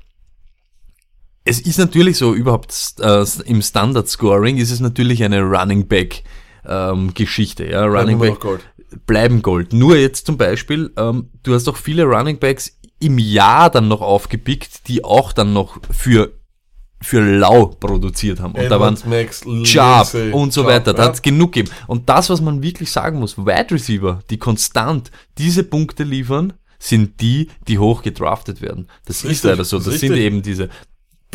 es ist natürlich so, überhaupt äh, im Standard Scoring ist es natürlich eine Running Back ähm, Geschichte. Ja, Running immer Back Gold. bleiben Gold. Nur jetzt zum Beispiel, ähm, du hast auch viele Running Backs im Jahr dann noch aufgepickt, die auch dann noch für für lau produziert haben. Und da waren Max, Sharp Lindsay, und so Sharp, weiter. Da ja. hat es genug gegeben. Und das, was man wirklich sagen muss, Wide Receiver, die konstant diese Punkte liefern, sind die, die hoch gedraftet werden. Das ist Richtig, leider so. das Das ist sind eben diese.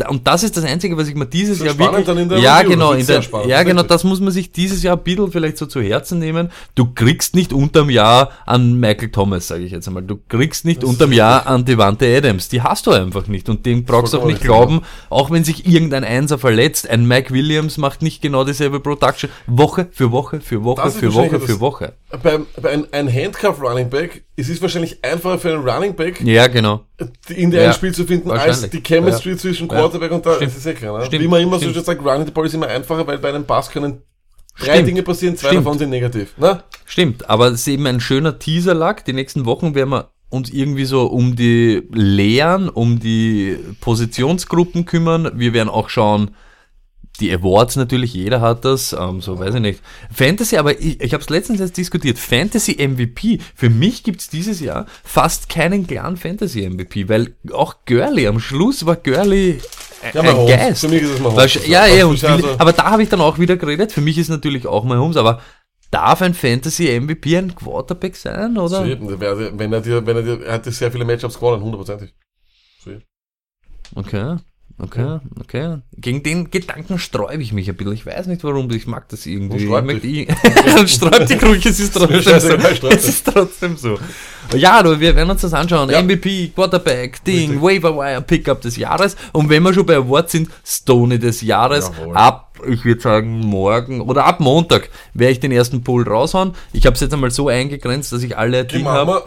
Und das ist das Einzige, was ich mir dieses Jahr wirklich. dann in der ja, Review, genau, der, spannend, ja, genau, das muss man sich dieses Jahr ein bisschen vielleicht so zu Herzen nehmen. Du kriegst nicht unterm Jahr an Michael Thomas, sage ich jetzt einmal. Du kriegst nicht Das unterm. Jahr an Devante Adams. Die hast du einfach nicht. Und dem brauchst du auch nicht glauben, auch wenn sich irgendein Einser verletzt. Ein Mike Williams macht nicht genau dieselbe Production. Woche für Woche für Woche Das für Woche für Woche. Bei, bei ein, ein Handcuff Running Back, es ist wahrscheinlich einfacher für einen Running Back, Ja, genau. in der Ja, ein Spiel zu finden, als die Chemistry zwischen Quarterback und da. Stimmt. Das ist ja klar, ne? Stimmt. Wie man immer so Stimmt. schön sagt, Running the Ball ist immer einfacher, weil bei einem Pass können drei Stimmt. Dinge passieren, zwei Stimmt. davon sind negativ. Ne? Stimmt, aber es ist eben ein schöner Teaser-Lack. Die nächsten Wochen werden wir uns irgendwie so um die Lehren, um die Positionsgruppen kümmern. Wir werden auch schauen, die Awards natürlich, jeder hat das, ähm, so weiß ich nicht. Fantasy, aber ich, ich habe es letztens jetzt diskutiert, Fantasy MVP, für mich gibt's dieses Jahr fast keinen klaren Fantasy MVP, weil auch Gurley, am Schluss war Gurley ein, Ja, ein. Geist. Für mich ist es Mahomes. Weißt, ja, ja, und also- aber da habe ich dann auch wieder geredet, für mich ist natürlich auch Mahomes, aber darf ein Fantasy MVP ein Quarterback sein, oder? So eben, der wär- wenn er dir, wenn er dir, er hat sehr viele Matchups gewonnen, hundertprozentig. Okay, okay, okay. Gegen den Gedanken sträube ich mich ein bisschen. Ich weiß nicht warum, ich mag das irgendwie. Sträub ich möchte- (laughs) sträub dich ruhig, es ist (laughs) trotzdem so. Es ist trotzdem so. Ja, du, wir werden uns das anschauen. Ja. MVP, Quarterback, Ding, Richtig. Waiver Wire, Pickup des Jahres. Und wenn wir schon bei Awards sind, Stoney des Jahres. Jawohl. Ab, ich würde sagen, morgen oder ab Montag werde ich den ersten Pool raushauen. Ich habe es jetzt einmal so eingegrenzt, dass ich alle Dinge habe.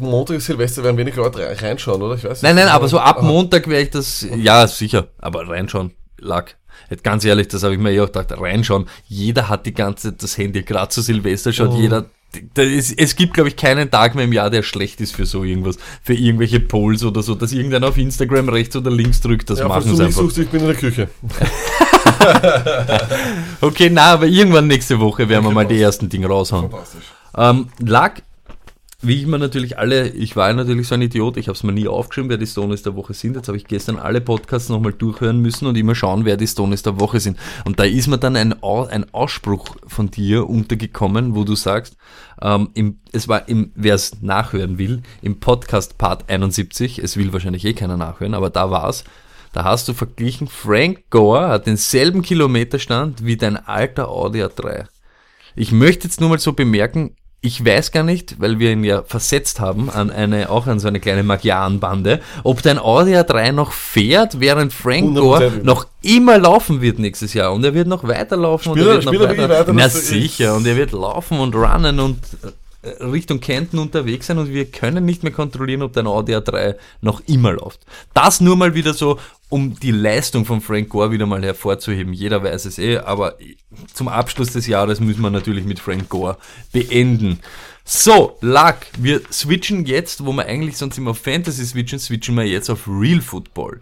Montag ist Silvester, werden wenig Leute rein- reinschauen, oder? Ich weiß Nein, nicht. nein, aber so ab Aha. Montag werde ich das, ja, sicher, aber reinschauen, lag. Jetzt ganz ehrlich, das habe ich mir eh auch gedacht, reinschauen. Jeder hat die ganze, das Handy, gerade zu Silvester schaut Oh. jeder, ist, es gibt, glaube ich, keinen Tag mehr im Jahr, der schlecht ist für so irgendwas, für irgendwelche Polls oder so, dass irgendeiner auf Instagram rechts oder links drückt, das Ja, machen sie einfach. ich bin in der Küche. (laughs) (laughs) Okay, na, aber irgendwann nächste Woche werden wir mal die ersten Dinge raushauen. Fantastisch. Ähm, lag, wie ich mir natürlich alle, ich war natürlich so ein Idiot, ich habe es mir nie aufgeschrieben, wer die Stones der Woche sind. Jetzt habe ich gestern alle Podcasts nochmal durchhören müssen und immer schauen, wer die Stones der Woche sind. Und da ist mir dann ein, ein Ausspruch von dir untergekommen, wo du sagst, ähm, im, es war im, wer es nachhören will, im Podcast Part 71, es will wahrscheinlich eh keiner nachhören, aber da war's. Da hast du verglichen, Frank Gore hat denselben Kilometerstand wie dein alter Audi A3. Ich möchte jetzt nur mal so bemerken, ich weiß gar nicht, weil wir ihn ja versetzt haben an eine, auch an so eine kleine Magiarenbande, ob dein Audi A3 noch fährt, während Frank Gore noch immer laufen wird nächstes Jahr. Und er wird noch weiterlaufen. Spielt und er wird noch spielt er wirklich weiter, Na sicher. Und er wird laufen und runnen und äh, Richtung Kenten unterwegs sein und wir können nicht mehr kontrollieren, ob dein Audi A3 noch immer läuft. Das nur mal wieder so, um die Leistung von Frank Gore wieder mal hervorzuheben. Jeder weiß es eh, aber zum Abschluss des Jahres müssen wir natürlich mit Frank Gore beenden. So, Luck, wir switchen jetzt, wo wir eigentlich sonst immer Fantasy switchen, switchen wir jetzt auf Real Football.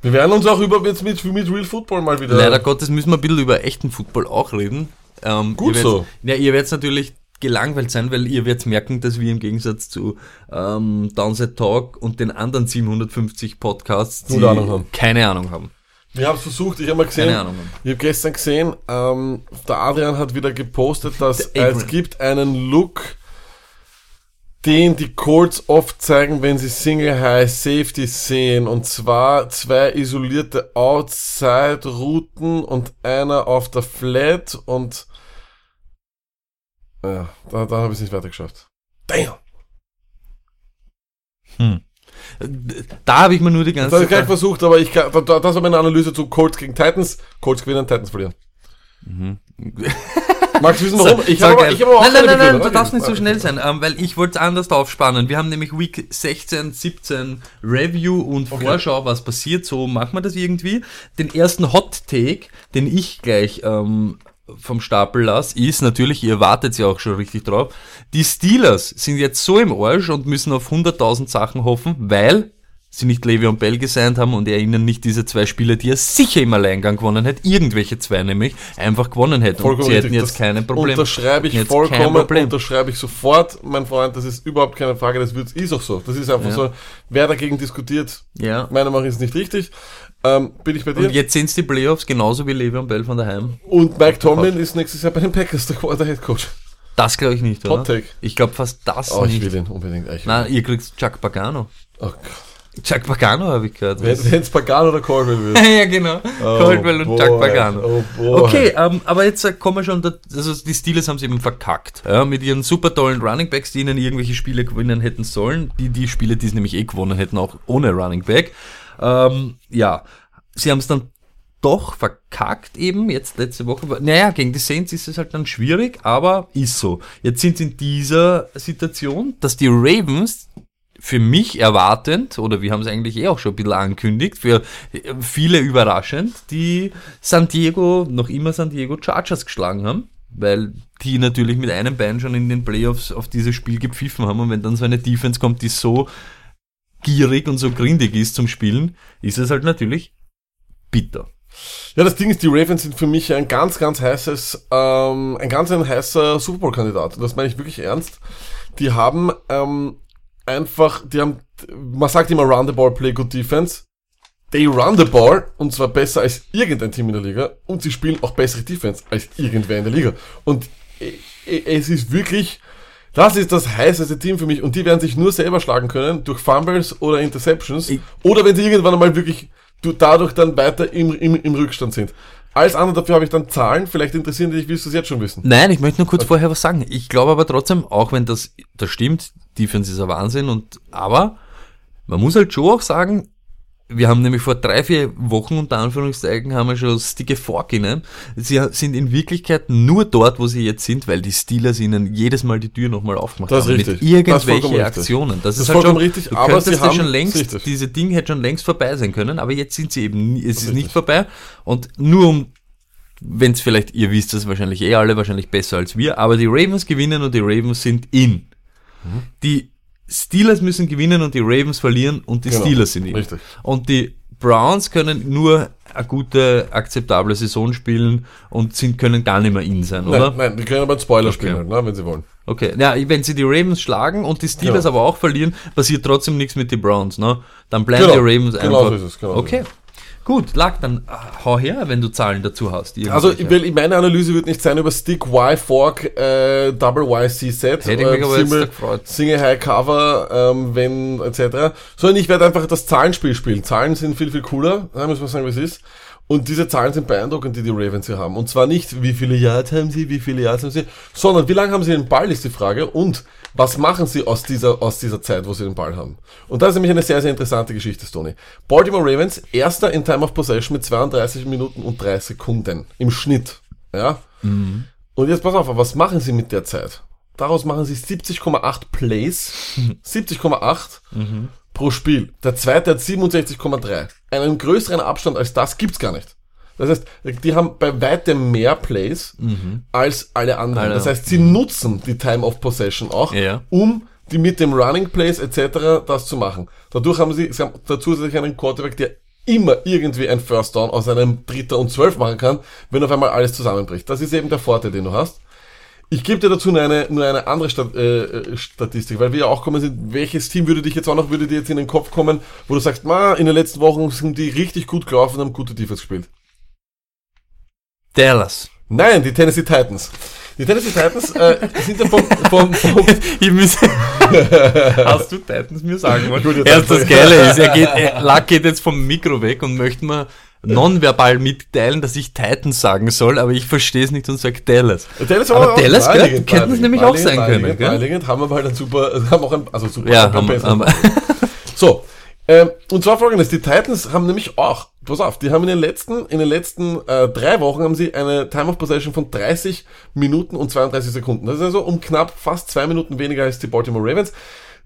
Wir werden uns auch über, jetzt mit, mit Real Football mal wieder. Leider Gottes müssen wir ein bisschen über echten Football auch reden. Ähm, Gut ihr so. Ja, ihr werdet natürlich gelangweilt sein, weil ihr werdet merken, dass wir im Gegensatz zu ähm, Downset Talk und den anderen 750 Podcasts Null Ahnung haben. keine Ahnung haben. Wir haben es versucht, ich habe mal gesehen, Keine Ahnung. ich habe gestern gesehen, ähm, der Adrian hat wieder gepostet, dass es gibt einen Look, den die Colts oft zeigen, wenn sie Single High Safety sehen. Und zwar zwei isolierte Outside-Routen und einer auf der Flat und ja, da, da habe ich es nicht weiter geschafft. Damn! Da habe ich mir nur die Das ganze habe ich gleich Zeit. versucht, aber ich kann, da- da- das war meine Analyse zu Colts gegen Titans. Colts gewinnen, Titans verlieren. (laughs) Magst du wissen warum? Ich habe aber, ich habe aber auch nein, nein, keine nein, nein, du darfst nicht so schnell sein, ähm, weil ich wollte es anders aufspannen. Wir haben nämlich Week 16, 17 Review und Okay. Vorschau, was passiert. So machen wir das irgendwie. Den ersten Hot Take, den ich gleich ähm, vom Stapel lasse, ist natürlich, ihr wartet ja auch schon richtig drauf, die Steelers sind jetzt so im Arsch und müssen auf 100.000 Sachen hoffen, weil sie nicht Le'Veon Bell gesigned haben und er ihnen nicht diese zwei Spiele, die er sicher im Alleingang gewonnen hätte, irgendwelche zwei nämlich, einfach gewonnen hätte. Vollkommen und sie hätten jetzt keine Probleme. Unterschreibe ich vollkommen, unterschreibe ich sofort, mein Freund, das ist überhaupt keine Frage, das wird, ist auch so. Das ist einfach Ja. so, wer dagegen diskutiert, Ja. meiner Meinung nach ist nicht richtig. Ähm, bin ich bei dir? Und jetzt sind es die Playoffs, genauso wie Le'Veon Bell von daheim. Und Mike Tomlin ist nächstes Jahr bei den Packers der, der Head Coach. Das glaube ich nicht, oder? Hot Take. Ich glaube fast das Oh, ich nicht. will ihn unbedingt. Ich Nein, ihr kriegt Chuck Pagano. Oh Gott. Chuck Pagano habe ich gehört. Wenn es Pagano oder Colville wird. (laughs) ja, genau. Caldwell und boy. Chuck Pagano. Oh, boy. Okay, ähm, aber jetzt äh, kommen wir schon, da, also die Steelers haben es eben verkackt. Ja, mit ihren super tollen Running Backs, die ihnen irgendwelche Spiele gewinnen hätten sollen. Die, die Spiele, die sie nämlich eh gewonnen hätten, auch ohne Running Back. Ähm, ja, sie haben es dann doch verkackt eben, jetzt letzte Woche. Naja, gegen die Saints ist es halt dann schwierig, aber ist so. Jetzt sind sie in dieser Situation, dass die Ravens für mich erwartend, oder wir haben es eigentlich eh auch schon ein bisschen angekündigt, für viele überraschend, die San Diego, noch immer San Diego Chargers geschlagen haben, weil die natürlich mit einem Bein schon in den Playoffs auf dieses Spiel gepfiffen haben und wenn dann so eine Defense kommt, die so gierig und so grindig ist zum Spielen, ist es halt natürlich bitter. Ja, das Ding ist, die Ravens sind für mich ein ganz, ganz heißes, ähm, ein ganz ein heißer Super Bowl-Kandidat. Und das meine ich wirklich ernst. Die haben ähm, einfach, die haben, man sagt immer Run the Ball, Play Good Defense. They run the ball und zwar besser als irgendein Team in der Liga und sie spielen auch bessere Defense als irgendwer in der Liga. Und äh, äh, es ist wirklich, das ist das heißeste Team für mich und die werden sich nur selber schlagen können durch Fumbles oder Interceptions Ich- oder wenn sie irgendwann einmal wirklich du dadurch dann weiter im, im, im Rückstand sind. Alles andere dafür habe ich dann Zahlen, vielleicht interessieren die dich, willst du es jetzt schon wissen? Nein, ich möchte nur kurz vorher was sagen. Ich glaube aber trotzdem, auch wenn das, das stimmt, Defense ist ein Wahnsinn und, aber man muss halt schon auch sagen, wir haben nämlich vor drei, vier Wochen unter Anführungszeichen haben wir schon Sticke vorgenommen. Sie sind in Wirklichkeit nur dort, wo sie jetzt sind, weil die Steelers ihnen jedes Mal die Tür nochmal aufgemacht Das ist haben. richtig. Mit Das ist vollkommen irgendwelche richtig. Aktionen. Das, Das ist halt schon, richtig, du aber sie das haben- schon längst, richtig. diese Ding hätte schon längst vorbei sein können, aber jetzt sind sie eben, es ist richtig. nicht vorbei. Und nur um wenn es vielleicht, ihr wisst das wahrscheinlich eh alle, wahrscheinlich besser als wir, aber die Ravens gewinnen und die Ravens sind in. Mhm. Die Steelers müssen gewinnen und die Ravens verlieren und die Genau, Steelers sind in. richtig. Und die Browns können nur eine gute, akzeptable Saison spielen und sind, können gar nicht mehr in sein, oder? Nein, nein, die können aber einen Spoiler spielen, Okay. halt, ne, wenn sie wollen. Okay, ja, wenn sie die Ravens schlagen und die Steelers Genau. aber auch verlieren, passiert trotzdem nichts mit den Browns, ne? Dann bleiben Genau, die Ravens genau einfach. so ist es, genau so okay. Gut, lag dann, ah, hau her, wenn du Zahlen dazu hast. Also, will, meine Analyse wird nicht sein über Stick Y, Fork, äh, Double Y, C Set, Hätte ich mich aber jetzt Single, High Cover, ähm, wenn, etc. Sondern ich werde einfach das Zahlenspiel spielen. Zahlen sind viel, viel cooler, da müssen wir sagen, wie es ist. Und diese Zahlen sind beeindruckend, die die Ravens hier haben. Und zwar nicht, wie viele Yards haben sie, wie viele Yards haben sie, sondern wie lange haben sie den Ball, ist die Frage. Und was machen sie aus dieser, aus dieser Zeit, wo sie den Ball haben? Und das ist nämlich eine sehr, sehr interessante Geschichte, Stoney. Baltimore Ravens, erster in Time of Possession mit 32 Minuten und 3 Sekunden im Schnitt. Ja? Und jetzt pass auf, was machen sie mit der Zeit? Daraus machen sie 70,8 Plays, (laughs) 70,8 pro Spiel. Der zweite hat 67,3. Einen größeren Abstand als das gibt's gar nicht. Das heißt, die haben bei weitem mehr Plays als alle anderen. Alle. Das heißt, sie nutzen die Time of Possession auch, Ja. um die mit dem Running Plays etc. das zu machen. Dadurch haben sie, sie haben zusätzlich einen Quarterback, der immer irgendwie ein First Down aus einem Dritter und Zwölf machen kann, wenn auf einmal alles zusammenbricht. Das ist eben der Vorteil, den du hast. Ich gebe dir dazu nur eine, nur eine andere Stat äh, äh, Statistik, weil wir ja auch kommen sind, welches Team würde dich jetzt auch noch, würde dir jetzt in den Kopf kommen, wo du sagst, ma, in den letzten Wochen sind die richtig gut gelaufen und haben gute Defense gespielt. Dallas. Nein, die Tennessee Titans. Die Tennessee Titans äh, sind ja vom, vom, vom (laughs) Ich muss, hast du Titans mir sagen wollen? Erst das Geile ist, er geht, er, Lack geht jetzt vom Mikro weg und möchte mir nonverbal mitteilen, dass ich Titans sagen soll, aber ich verstehe es nicht und sage Dallas. Dallas Aber Dallas könnten es nämlich auch sein können, naheliegend, haben aber halt ein super, (laughs) haben auch ein, also super, Ja, haben, haben, (laughs) So, ähm, und zwar folgendes, die Titans haben nämlich auch, pass auf, die haben in den letzten, in den letzten äh, drei Wochen haben sie eine Time of Possession von 30 Minuten und 32 Sekunden. Das ist also um knapp fast zwei Minuten weniger als die Baltimore Ravens.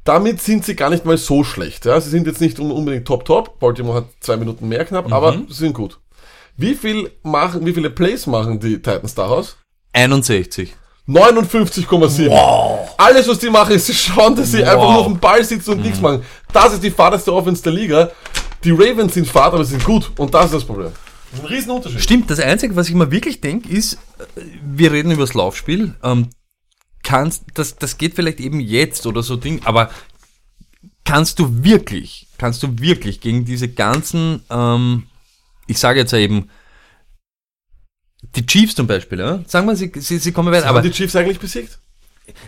Damit sind sie gar nicht mal so schlecht. Ja? Sie sind jetzt nicht un- unbedingt top top. Baltimore hat zwei Minuten mehr knapp, aber sie sind gut. Wie viel machen, wie viele Plays machen die Titans daraus? 61. 59,7. Alles, was die machen, ist, sie schauen, dass sie einfach nur auf dem Ball sitzen und nichts machen. Das ist die fahreste Offense der Liga. Die Ravens sind fad, aber sie sind gut. Und das ist das Problem. Das ist ein Riesenunterschied. Stimmt, das Einzige, was ich mir wirklich denke, ist, äh, wir reden über das Laufspiel. Ähm, kannst, das, das geht vielleicht eben jetzt oder so Ding, aber kannst du wirklich, kannst du wirklich gegen diese ganzen, ähm, ich sage jetzt eben, die Chiefs zum Beispiel, ja? sagen wir, sie, sie, sie kommen weiter, Haben aber die Chiefs eigentlich besiegt?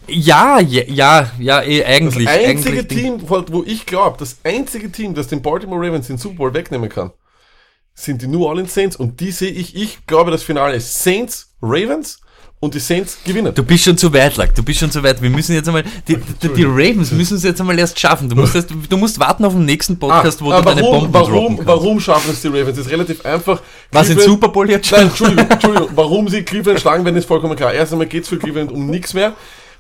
ja, ja, ja, ja, eh, Das eigentlich. einzige eigentlich Team, wo ich glaube, das einzige Team, das den Baltimore Ravens den Super Bowl wegnehmen kann, sind die New Orleans Saints. Und die sehe ich, ich glaube, das Finale ist Saints, Ravens und die Saints gewinnen. Du bist schon zu weit, Lack. Du bist schon zu weit. Wir müssen jetzt einmal, die, die, die Ravens müssen es jetzt einmal erst schaffen. Du musst, erst, du musst warten auf den nächsten Podcast, wo ah, du deine warum, Bomben warum, warum schaffen es die Ravens? Das ist relativ einfach. Was in Cleveland- Super Bowl jetzt schon? Nein, Entschuldigung, Entschuldigung. Warum sie Cleveland schlagen werden, ist vollkommen klar. Erst einmal geht's für Cleveland um nichts mehr.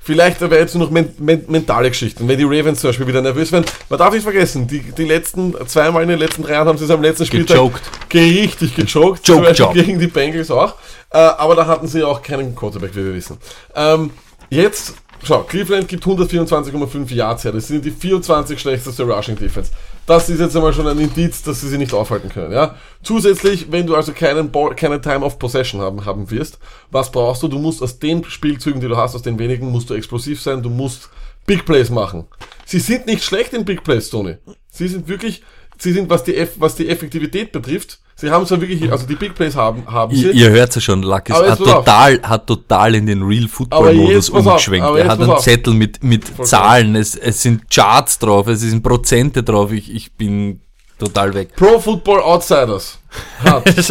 Vielleicht aber jetzt nur noch men men mentale Geschichten. Wenn die Ravens zum Beispiel wieder nervös werden, man darf nicht vergessen, die, die letzten, zweimal in den letzten drei Jahren haben sie es am letzten Spieltag Gejoked. ge- richtig gejoked. Joke zum Beispiel gegen die Bengals auch. Äh, aber da hatten sie auch keinen Quarterback, wie wir wissen. Ähm, jetzt, schau, Cleveland gibt 124,5 Yards her. Das sind die 24 schlechteste Rushing Defense. Das ist jetzt einmal schon ein Indiz, dass sie sie nicht aufhalten können. Ja? Zusätzlich, wenn du also keinen Ball, keine Time of Possession haben, haben wirst, was brauchst du? Du musst aus den Spielzügen, die du hast, aus den wenigen, musst du explosiv sein, du musst Big Plays machen. Sie sind nicht schlecht in Big Plays, Tony. Sie sind wirklich, sie sind, was die, Eff, was die Effektivität betrifft, sie haben zwar wirklich, also die Big Plays haben, haben sie. Ihr, ihr hört ja schon, Luck ist, hat auf. total, hat total in den Real Football Modus umgeschwenkt. Er hat einen auf. Zettel mit, mit Zahlen, es, es sind Charts drauf, es sind Prozente drauf, ich, ich bin total weg. Pro Football Outsiders (laughs) hat das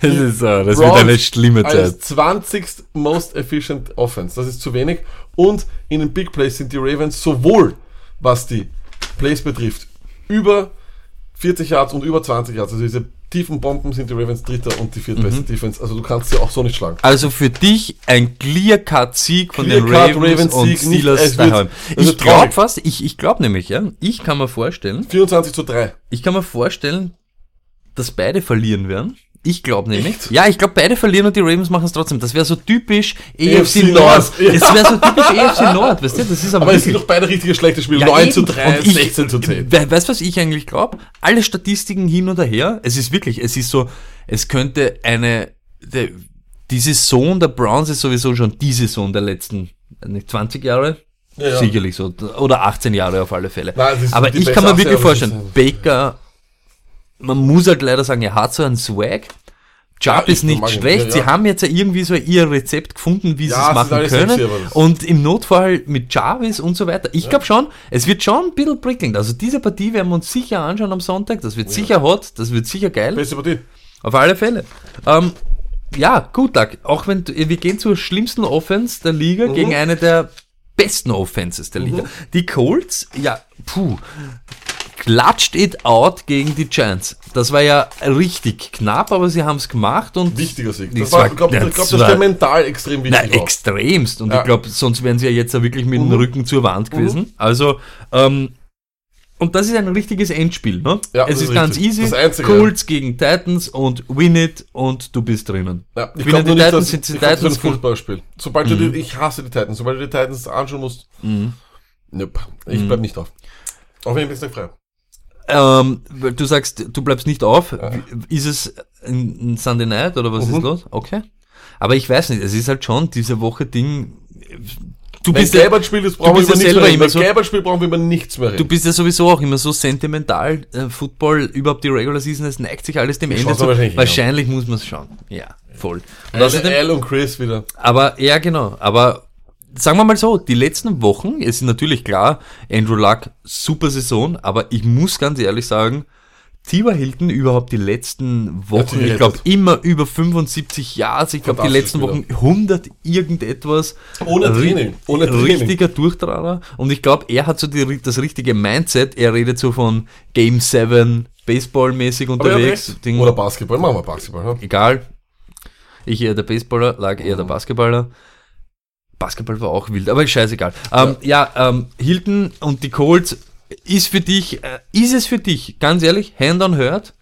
ist, so, das wird eine schlimme als Zeit. 20. most efficient Offense. Das ist zu wenig. Und in den Big Plays sind die Ravens sowohl, was die Plays betrifft, über 40 Yards und über 20 Yards. Also diese tiefen Bomben sind die Ravens dritter und die viertbeste Mhm. Defense. Also du kannst sie auch so nicht schlagen. Also für dich ein Clear-Cut-Sieg von den Clear-cut Ravens, Ravens und Sieg, nicht- Steelers wird- daheim. Ich glaube fast, ich, ich glaube nämlich, ja, ich kann mir vorstellen, 24 zu 3. ich kann mir vorstellen, dass beide verlieren werden. Ich glaube nämlich. Echt? Ja, ich glaube, beide verlieren und die Ravens machen es trotzdem. Das wäre so typisch EFC EFC Nord. Nord, ja. Das wäre so typisch EFC (laughs) Nord, weißt du? Das ist aber, Aber es sind doch beide richtige schlechte Spiele. Ja, 9 eben. zu 3, Und ich- 16 zu 10. We weißt du, was ich eigentlich glaube? Alle Statistiken hin und her. Es ist wirklich, es ist so, es könnte eine, der, die Saison der Browns ist sowieso schon die Saison der letzten nicht 20 Jahre. Ja, ja. Sicherlich so. Oder 18 Jahre auf alle Fälle. Nein, Aber die ich kann mir wirklich vorstellen, Baker, man muss halt leider sagen, er hat so einen Swag. Job Ja, ist nicht schlecht. ja, Sie ja. haben jetzt ja irgendwie so ihr Rezept gefunden, wie sie es machen können. Und im Notfall mit Jarvis und so weiter. Ich glaube schon, es wird schon ein bisschen prickelnd. Also diese Partie werden wir uns sicher anschauen am Sonntag. Das wird sicher hot, das wird sicher geil. Beste Partie. Auf alle Fälle. Ähm, ja, gut, Doug. Auch wenn wir gehen zur schlimmsten Offense der Liga Mhm. gegen eine der besten Offenses der Liga. Die Colts, ja, puh, klatscht it out gegen die Giants. Das war ja richtig knapp, aber sie haben es gemacht und Wichtiger Sieg. Das Das war, ich glaube, ja, ich glaub, das war- ist mental extrem na, wichtig. auch. extremst. Und Ja. Mhm. ich glaube, sonst wären sie ja jetzt ja wirklich mit dem Rücken zur Wand gewesen. Also, ähm, und das ist ein richtiges Endspiel. Ne? Ja, es ist, ist ganz easy. Das Einzige, Colts gegen Titans und win it und du bist drinnen. Ja, ich glaube die nicht, Titans, sind die glaub, das ist Titans ein. Fußballspiel. Sobald du die, ich hasse die Titans, sobald du die Titans anschauen musst, nope, ich Mhm. bleib nicht auf. Auch wenn ich bin nicht frei. Ähm, du sagst, du bleibst nicht auf. Ist es ein, Sunday Night oder was Mhm. ist los? Okay. Aber ich weiß nicht, es ist halt schon diese Woche Ding. Du Wenn bist, ja, Gelbert spielt, das brauchen wir ja selber immer so- spielt, brauchen wir über nichts mehr du reden. bist ja sowieso auch immer so sentimental. Äh, Football, überhaupt die Regular Season, es neigt sich alles dem Ende schaust zu. wahrscheinlich Wahrscheinlich muss man es schauen. Ja, voll. Und Al, außerdem, Al und Chris wieder. aber, ja, genau. Aber sagen wir mal so, die letzten Wochen, es ist natürlich klar, Andrew Luck, super Saison, aber ich muss ganz ehrlich sagen, Tiber Hilton überhaupt die letzten Wochen, ich glaube immer über 75 Jahre, ich glaube die letzten Wochen 100 irgendetwas. Ohne Training, ohne Training. Richtiger Durchtrager. Und ich glaube, er hat so die, das richtige Mindset. Er redet so von Game 7, Baseball-mäßig er unterwegs. Ding- Oder Basketball, machen wir Basketball. Ja? egal. Ich eher der Baseballer, lag eher der Basketballer. Basketball war auch wild, aber scheißegal. Ähm, ja, ähm, Hilton und die Colts ist für dich, äh, ist es für dich, ganz ehrlich, Hand on Hurt,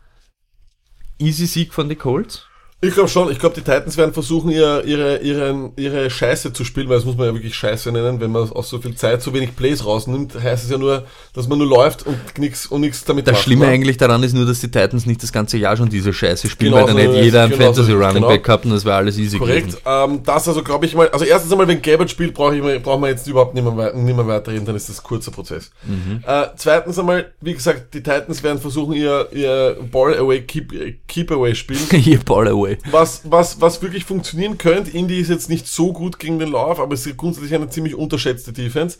easy Sieg von den Colts? Ich glaube schon, ich glaube, die Titans werden versuchen, ihr, ihre, ihre, ihre Scheiße zu spielen, weil das muss man ja wirklich Scheiße nennen, wenn man aus so viel Zeit so wenig Plays rausnimmt, heißt es ja nur, dass man nur läuft und nichts und nichts damit Das macht. Schlimme ne? eigentlich daran ist nur, dass die Titans nicht das ganze Jahr schon diese Scheiße spielen, Genau weil dann so hätte ist- jeder einen genau Fantasy Running genau. Back gehabt und das wäre alles easy Korrekt. Ähm, das also glaube ich mal, also erstens einmal, wenn Gabbard spielt, brauche ich, mal- brauchen wir jetzt überhaupt nicht mehr, nicht mehr weiterreden, dann ist das ein kurzer Prozess. Mhm. Äh, zweitens einmal, wie gesagt, die Titans werden versuchen, ihr, ihr Ball away, keep, keep away spielen. Hier (laughs) Ball away. Was, was, was wirklich funktionieren könnte, Indy ist jetzt nicht so gut gegen den Lauf, aber es ist grundsätzlich eine ziemlich unterschätzte Defense.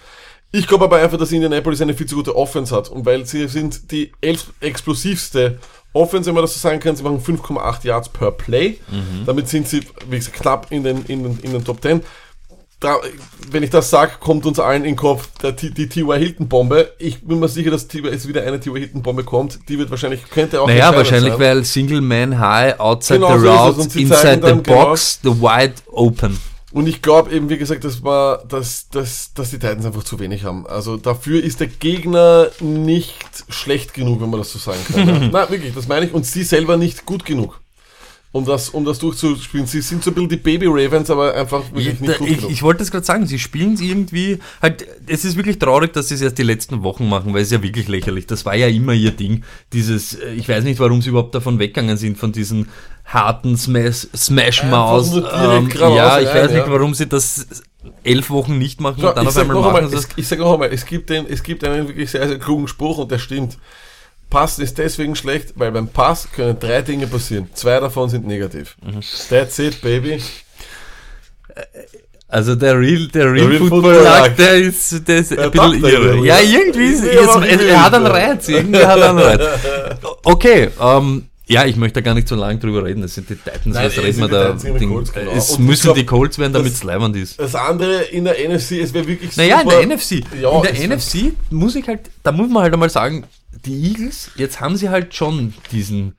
Ich glaube aber einfach, dass Indianapolis eine viel zu gute Offense hat. Und weil sie sind die elf explosivste Offense, wenn man das so sagen kann, sie machen 5,8 Yards per Play. Damit sind sie, wie gesagt, knapp in den, in den, in den Top 10. Da, wenn ich das sage, kommt uns allen in den Kopf der, T- die T.Y. Hilton Bombe. Ich bin mir sicher, dass es wieder eine T.Y. Hilton Bombe kommt. Die wird wahrscheinlich, könnte auch Naja, wahrscheinlich, sein. weil Single Man High, outside Genau the route, inside the genau- box, the wide open. Und ich glaube eben, wie gesagt, dass, war, dass, dass, dass die Titans einfach zu wenig haben. Also dafür ist der Gegner nicht schlecht genug, wenn man das so sagen kann. (laughs) ja. Nein, wirklich, das meine ich. Und sie selber nicht gut genug, um das, um das durchzuspielen. Sie sind so ein bisschen die Baby Ravens, aber einfach wirklich Ich, nicht gut ich, genug. ich wollte es gerade sagen, sie spielen es irgendwie, halt, es ist wirklich traurig, dass sie es erst die letzten Wochen machen, weil es ist ja wirklich lächerlich. Das war ja immer ihr Ding. Dieses, äh, ich weiß nicht, warum sie überhaupt davon weggegangen sind, von diesen harten Smash, Smash Maus. Ähm, ja, ich rein, weiß nicht, ja. warum sie das elf Wochen nicht machen Schau, und dann auf einmal machen einmal, es, ich sag noch einmal, es gibt, den, es gibt einen wirklich sehr, sehr klugen Spruch und der stimmt. Pass ist deswegen schlecht, weil beim Pass können drei Dinge passieren. Zwei davon sind negativ. Mhm. That's it, baby. Also der Real, der Real, Real Football, Football der ist, der ist ein Der bisschen Tag, der irre. Ja, irgendwie ist, wie er hat einen. Reiz, irgendwie hat einen Reiz. (laughs) Okay, ähm, ja, ich möchte da gar nicht so lange drüber reden. Das sind die Titans, Nein, was reden wir da? Ding. Colts, genau. Es Und müssen glaub, die Colts werden, damit es leibend ist. Das andere in der NFC, es wäre wirklich Naja, in super. der NFC. Ja, in der NFC muss ich halt, da muss man halt einmal sagen, die Eagles, jetzt haben sie halt schon diesen,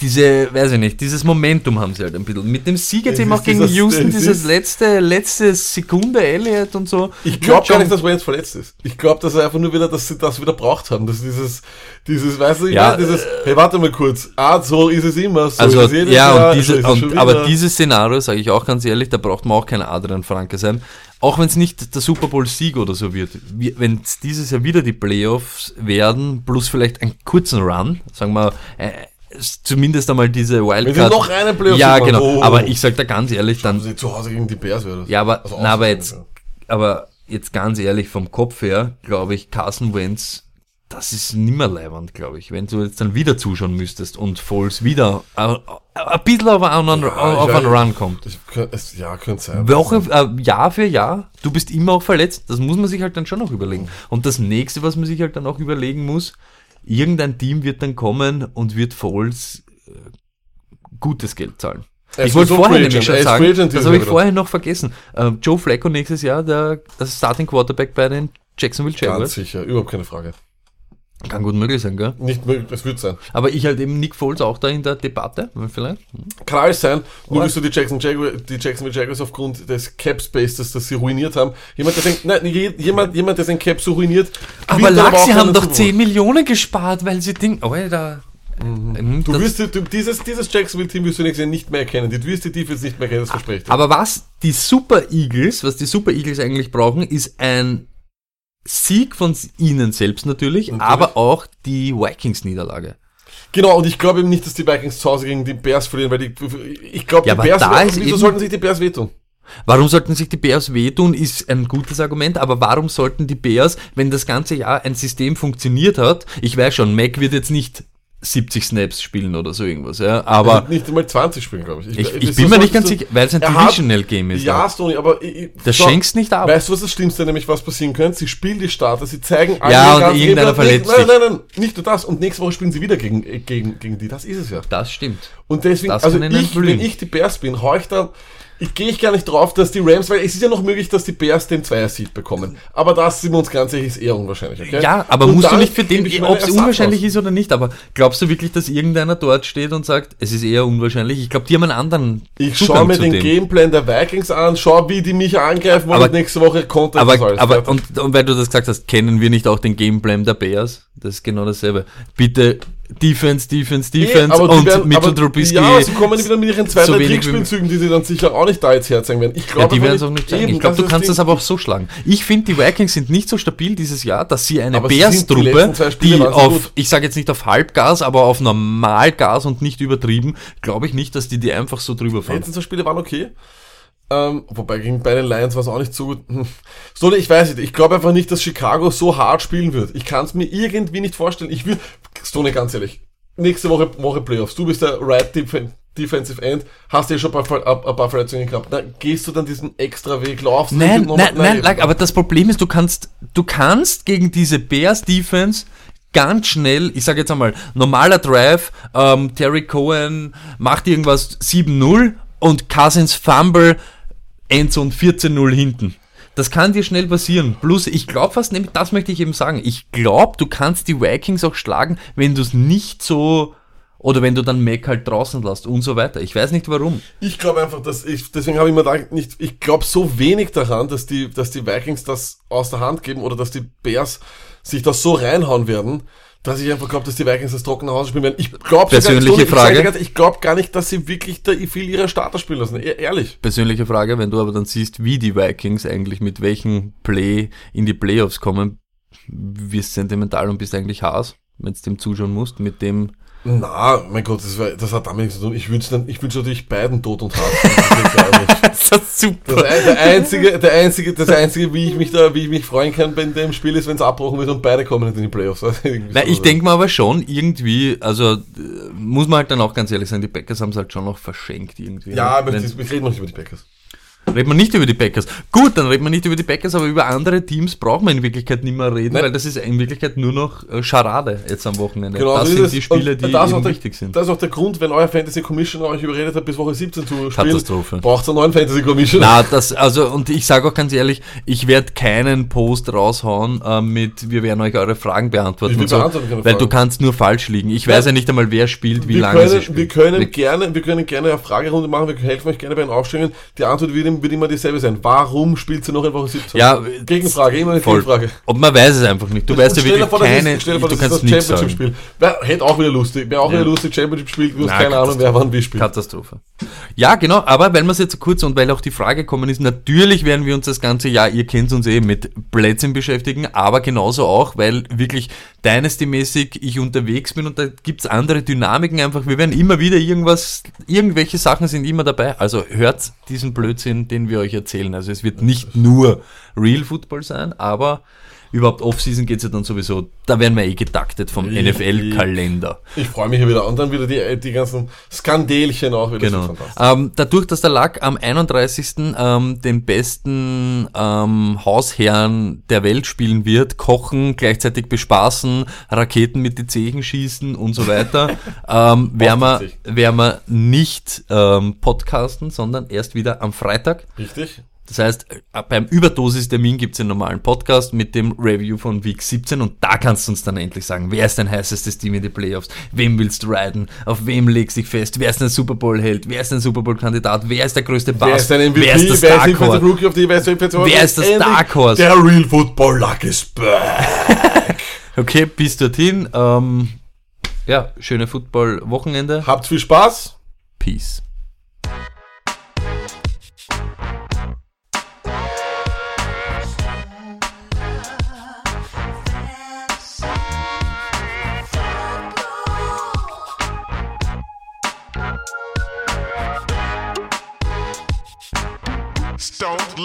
diese, weiß ich nicht, dieses Momentum haben sie halt ein bisschen. Mit dem Sieg jetzt eben auch gegen dieses- Houston, es dieses letzte, letzte Sekunde Elliott und so. Ich glaube gar nicht, dass Wentz verletzt ist. Ich glaube, dass er einfach nur wieder, dass sie das wieder braucht haben. Dass dieses, dieses, weißt du, ich Ja, meine, dieses, hey, warte mal kurz. Ah, so ist es immer. So Also ist es jedes ja, Jahr, und so diese, schon und, aber dieses Szenario, sage ich auch ganz ehrlich, da braucht man auch kein Adrian Franke sein. Auch wenn es nicht der Super Bowl-Sieg oder so wird. Wenn es dieses Jahr wieder die Playoffs werden, plus vielleicht einen kurzen Run, sagen wir, äh, zumindest einmal diese Wenn Wildcard. noch einen Playoff Ja, genau. oh. Aber ich sag da ganz ehrlich, dann, Sie zu Hause gegen die Bears wäre das. ja, aber, Also na, aber jetzt, aber jetzt ganz ehrlich, vom Kopf her, glaube ich, Carson Wentz, das ist nimmer leibend, glaube ich, wenn du jetzt dann wieder zuschauen müsstest und Foles wieder äh, ein bisschen auf einen, Ja, auf ich einen. Run kommt. Könnte, es, ja, könnte sein. Woche, äh, Jahr für Jahr, du bist immer auch verletzt, das muss man sich halt dann schon noch überlegen. Und das nächste, was man sich halt dann auch überlegen muss, irgendein Team wird dann kommen und wird Foles äh, gutes Geld zahlen. Er Ich wollte vorher nämlich schon sagen, das habe ich vorher noch vergessen. Äh, Joe Flacco nächstes Jahr, der, das Starting Quarterback bei den Jacksonville Ganz Jaguars. sicher, überhaupt keine Frage. Kann gut möglich sein, gell? Nicht möglich, das wird sein. Aber ich halt eben Nick Foles auch da in der Debatte, vielleicht. Kann alles sein, nur wirst du die, Jackson Jaguar, die Jacksonville Jaguars aufgrund des Cap Spaces, das sie ruiniert haben. Jemand, der denkt, nein, je- jemand, jemand, der sein Cap so ruiniert. Aber Lachs, sie haben doch Super Bowl. 10 Millionen gespart, weil sie denken, oh, da. Mhm. Du das- wirst, du, dieses, dieses Jacksonville-Team wirst du nächstes Jahr nicht mehr erkennen. Die wirst die Defense nicht mehr erkennen, das verspreche ich. Aber was die Super Eagles, was die Super Eagles eigentlich brauchen, ist ein Sieg von ihnen selbst natürlich, Natürlich. aber auch die Vikings-Niederlage. Genau, und ich glaube eben nicht, dass die Vikings zu Hause gegen die Bears verlieren, weil die, ich glaube, Ja, die Bears, wieso sollten sich die Bears wehtun? Warum sollten sich die Bears wehtun, ist ein gutes Argument, aber warum sollten die Bears, wenn das ganze Jahr ein System funktioniert hat, ich weiß schon, Mac wird jetzt nicht 70 Snaps spielen oder so irgendwas, ja, aber Also nicht einmal 20 spielen, glaube ich. ich, ich wieso bin mir nicht ganz sicher, weil es ein Er hat- Divisional Game ist. Ja. Stoney, aber ich, ich- Das schau, schenkst nicht ab. Weißt du, was das Schlimmste nämlich, was passieren könnte? Sie spielen die Starter, sie zeigen alle Ja, ihre und irgendeiner verletzt Nein, sich. nein, nein, nicht nur das. Und nächste Woche spielen sie wieder gegen, äh, gegen, gegen die. Das ist es ja. Das stimmt. Und deswegen, Das also ich, wenn ich die Bears bin, hau ich da, ich gehe ich gar nicht drauf, dass die Rams, weil es ist ja noch möglich, dass die Bears den Zweier-Seed bekommen. Aber das sind wir uns ganz ehrlich, ist eher unwahrscheinlich, okay? Ja, aber Und musst du nicht für den, ob es unwahrscheinlich ist oder nicht, aber glaubst du wirklich, dass irgendeiner dort steht und sagt, es ist eher unwahrscheinlich? Ich glaube, die haben einen anderen Ich schaue mir den dem. Gameplan der Vikings an, schau, wie die mich angreifen wollen Aber- und nächste Woche konnte Aber, alles. aber fertig. und, und weil du das gesagt hast, kennen wir nicht auch den Gameplan der Bears? Das ist genau dasselbe. Bitte Defense, Defense, Defense die und werden- Mitchell Trubisky. Ja, sie kommen wieder mit ihren zwei, so drei Trickspielzügen, die sie dann sicher auch nicht da jetzt herzeigen werden. Ich Ja, glaube die werden es auch nicht zeigen. Ich glaube, du kannst Ding. das aber auch so schlagen. Ich finde, die Vikings sind nicht so stabil dieses Jahr, dass sie eine die Bears-Truppe, die sie auf, gut. ich sage jetzt nicht auf Halbgas, aber auf Normalgas und nicht übertrieben, glaube ich nicht, dass die die einfach so drüber Die fahren. letzten zwei Spiele waren okay. Ähm, wobei gegen bei den Lions war es auch nicht so gut. Hm. So, ich weiß nicht. Ich glaube einfach nicht, dass Chicago so hart spielen wird. Ich kann es mir irgendwie nicht vorstellen. Ich will, Stone, ganz ehrlich, nächste Woche, Woche Playoffs. Du bist der Right Defen- Defensive End, hast ja schon ein paar, ein paar Verletzungen gehabt. Na, gehst du dann diesen extra Weg, laufst du Nein, nochmal- nein, nein, like, aber das Problem ist, du kannst, du kannst gegen diese Bears Defense ganz schnell, ich sage jetzt einmal, normaler Drive, ähm, Terry Cohen macht irgendwas 7-0 und Cousins Fumble, Endzone 14-0 hinten. Das kann dir schnell passieren. Plus, ich glaube fast, nämlich das möchte ich eben sagen, ich glaube, du kannst die Vikings auch schlagen, wenn du es nicht so, oder wenn du dann Mac halt draußen lässt und so weiter. Ich weiß nicht warum. Ich glaube einfach, dass ich, deswegen habe ich mir da nicht, ich glaube so wenig daran, dass die, dass die Vikings das aus der Hand geben oder dass die Bears sich das so reinhauen werden, dass ich einfach glaube, dass die Vikings das trockene Haus spielen werden. Ich glaube Persönliche Frage. Ich glaube gar nicht, dass sie wirklich da viel ihrer Starter spielen lassen. E- Ehrlich. persönliche Frage, wenn du aber dann siehst, wie die Vikings eigentlich mit welchem Play in die Playoffs kommen, wirst sentimental und bist eigentlich Haas, wenn du dem zuschauen musst, mit dem Na, mein Gott, das, war, das hat damit nichts zu tun. Ich wünsche ich wünsch natürlich beiden Tod und Hass. Das ist nicht. (laughs) Das super. Das, ein- der einzige, der einzige, das einzige, wie ich mich da, wie ich mich freuen kann bei dem Spiel ist, wenn es abbrochen wird und beide kommen nicht in die Playoffs. (laughs) Irgendwie Na, so. ich denke mal aber schon irgendwie, also äh, muss man halt dann auch ganz ehrlich sein, die Packers haben es halt schon noch verschenkt irgendwie. Ja, aber wir reden noch nicht über die Packers. Reden wir nicht über die Packers. Gut, dann reden wir nicht über die Packers, aber über andere Teams braucht man in Wirklichkeit nicht mehr reden, Nein. weil das ist in Wirklichkeit nur noch äh, Scharade jetzt am Wochenende. Genau, das so sind ist die es. Spiele, die das der, wichtig sind. Das ist auch der Grund, wenn euer Fantasy Commissioner euch überredet hat, bis Woche 17 zu spielen. Katastrophe. Braucht ihr einen neuen Fantasy Commissioner. Na, das, also, und ich sage auch ganz ehrlich, ich werde keinen Post raushauen äh, mit, wir werden euch eure Fragen beantworten. Wir so, weil du Fragen. kannst nur falsch liegen. Ich weiß ja nicht einmal, wer spielt, wie wir lange können, sie spielt. wir können Wir- gerne, wir können gerne eine Fragerunde machen, wir helfen euch gerne bei den Aufstellungen. Die Antwort wird, im- wird immer dieselbe sein. Warum spielt sie noch in Woche 17? Ja, Gegenfrage, immer eine voll. Gegenfrage. Und man weiß es einfach nicht. Du weißt ja Und stell dir wirklich vor, keine, ist, vor, du kannst das nichts Championship-Spiel. Hätte auch wieder lustig. Wäre auch Ja. wieder lustig, Championship-Spiel, du hast Na, keine Ahnung, wer wann wie spielt. Katastrophe. Ja, genau, aber weil wir es jetzt kurz und weil auch die Frage gekommen ist, natürlich werden wir uns das ganze Jahr, ihr kennt uns eh, mit Plätzen beschäftigen, aber genauso auch, weil wirklich Dynasty-mäßig ich unterwegs bin und da gibt's andere Dynamiken einfach. Wir werden immer wieder irgendwas, irgendwelche Sachen sind immer dabei. Also hört diesen Blödsinn, den wir euch erzählen. Also es wird nicht nur Real Football sein, aber überhaupt Offseason geht's ja dann sowieso, da werden wir eh getaktet vom Ja. NFL-Kalender. Ich freue mich hier wieder. Und dann wieder die, die ganzen Skandelchen auch wieder. Genau. Ähm, dadurch, dass der Lack am 31. Ähm, den besten ähm, Hausherrn der Welt spielen wird, kochen, gleichzeitig bespaßen, Raketen mit den Zehen schießen und so weiter, (laughs) ähm, werden, wir, werden wir nicht ähm, podcasten, sondern erst wieder am Freitag. Richtig? Das heißt, äh, beim Überdosis-Termin gibt's einen normalen Podcast mit dem Review von Week 17 und da kannst du uns dann endlich sagen, wer ist dein heißestes Team in die Playoffs, wem willst du riden, auf wem legst du dich fest, wer ist dein Super Bowl-Held, wer ist dein Super Bowl-Kandidat, wer ist der größte Bass, Wer ist dein MVP? wer ist das wer ist Horse. Rookie of the Wer ist der Wer ist das Dark Horse? Der Real Football Luck is back. (laughs) Okay, bis dorthin, ähm, ja, schöne Football-Wochenende, Habt viel Spaß. Peace.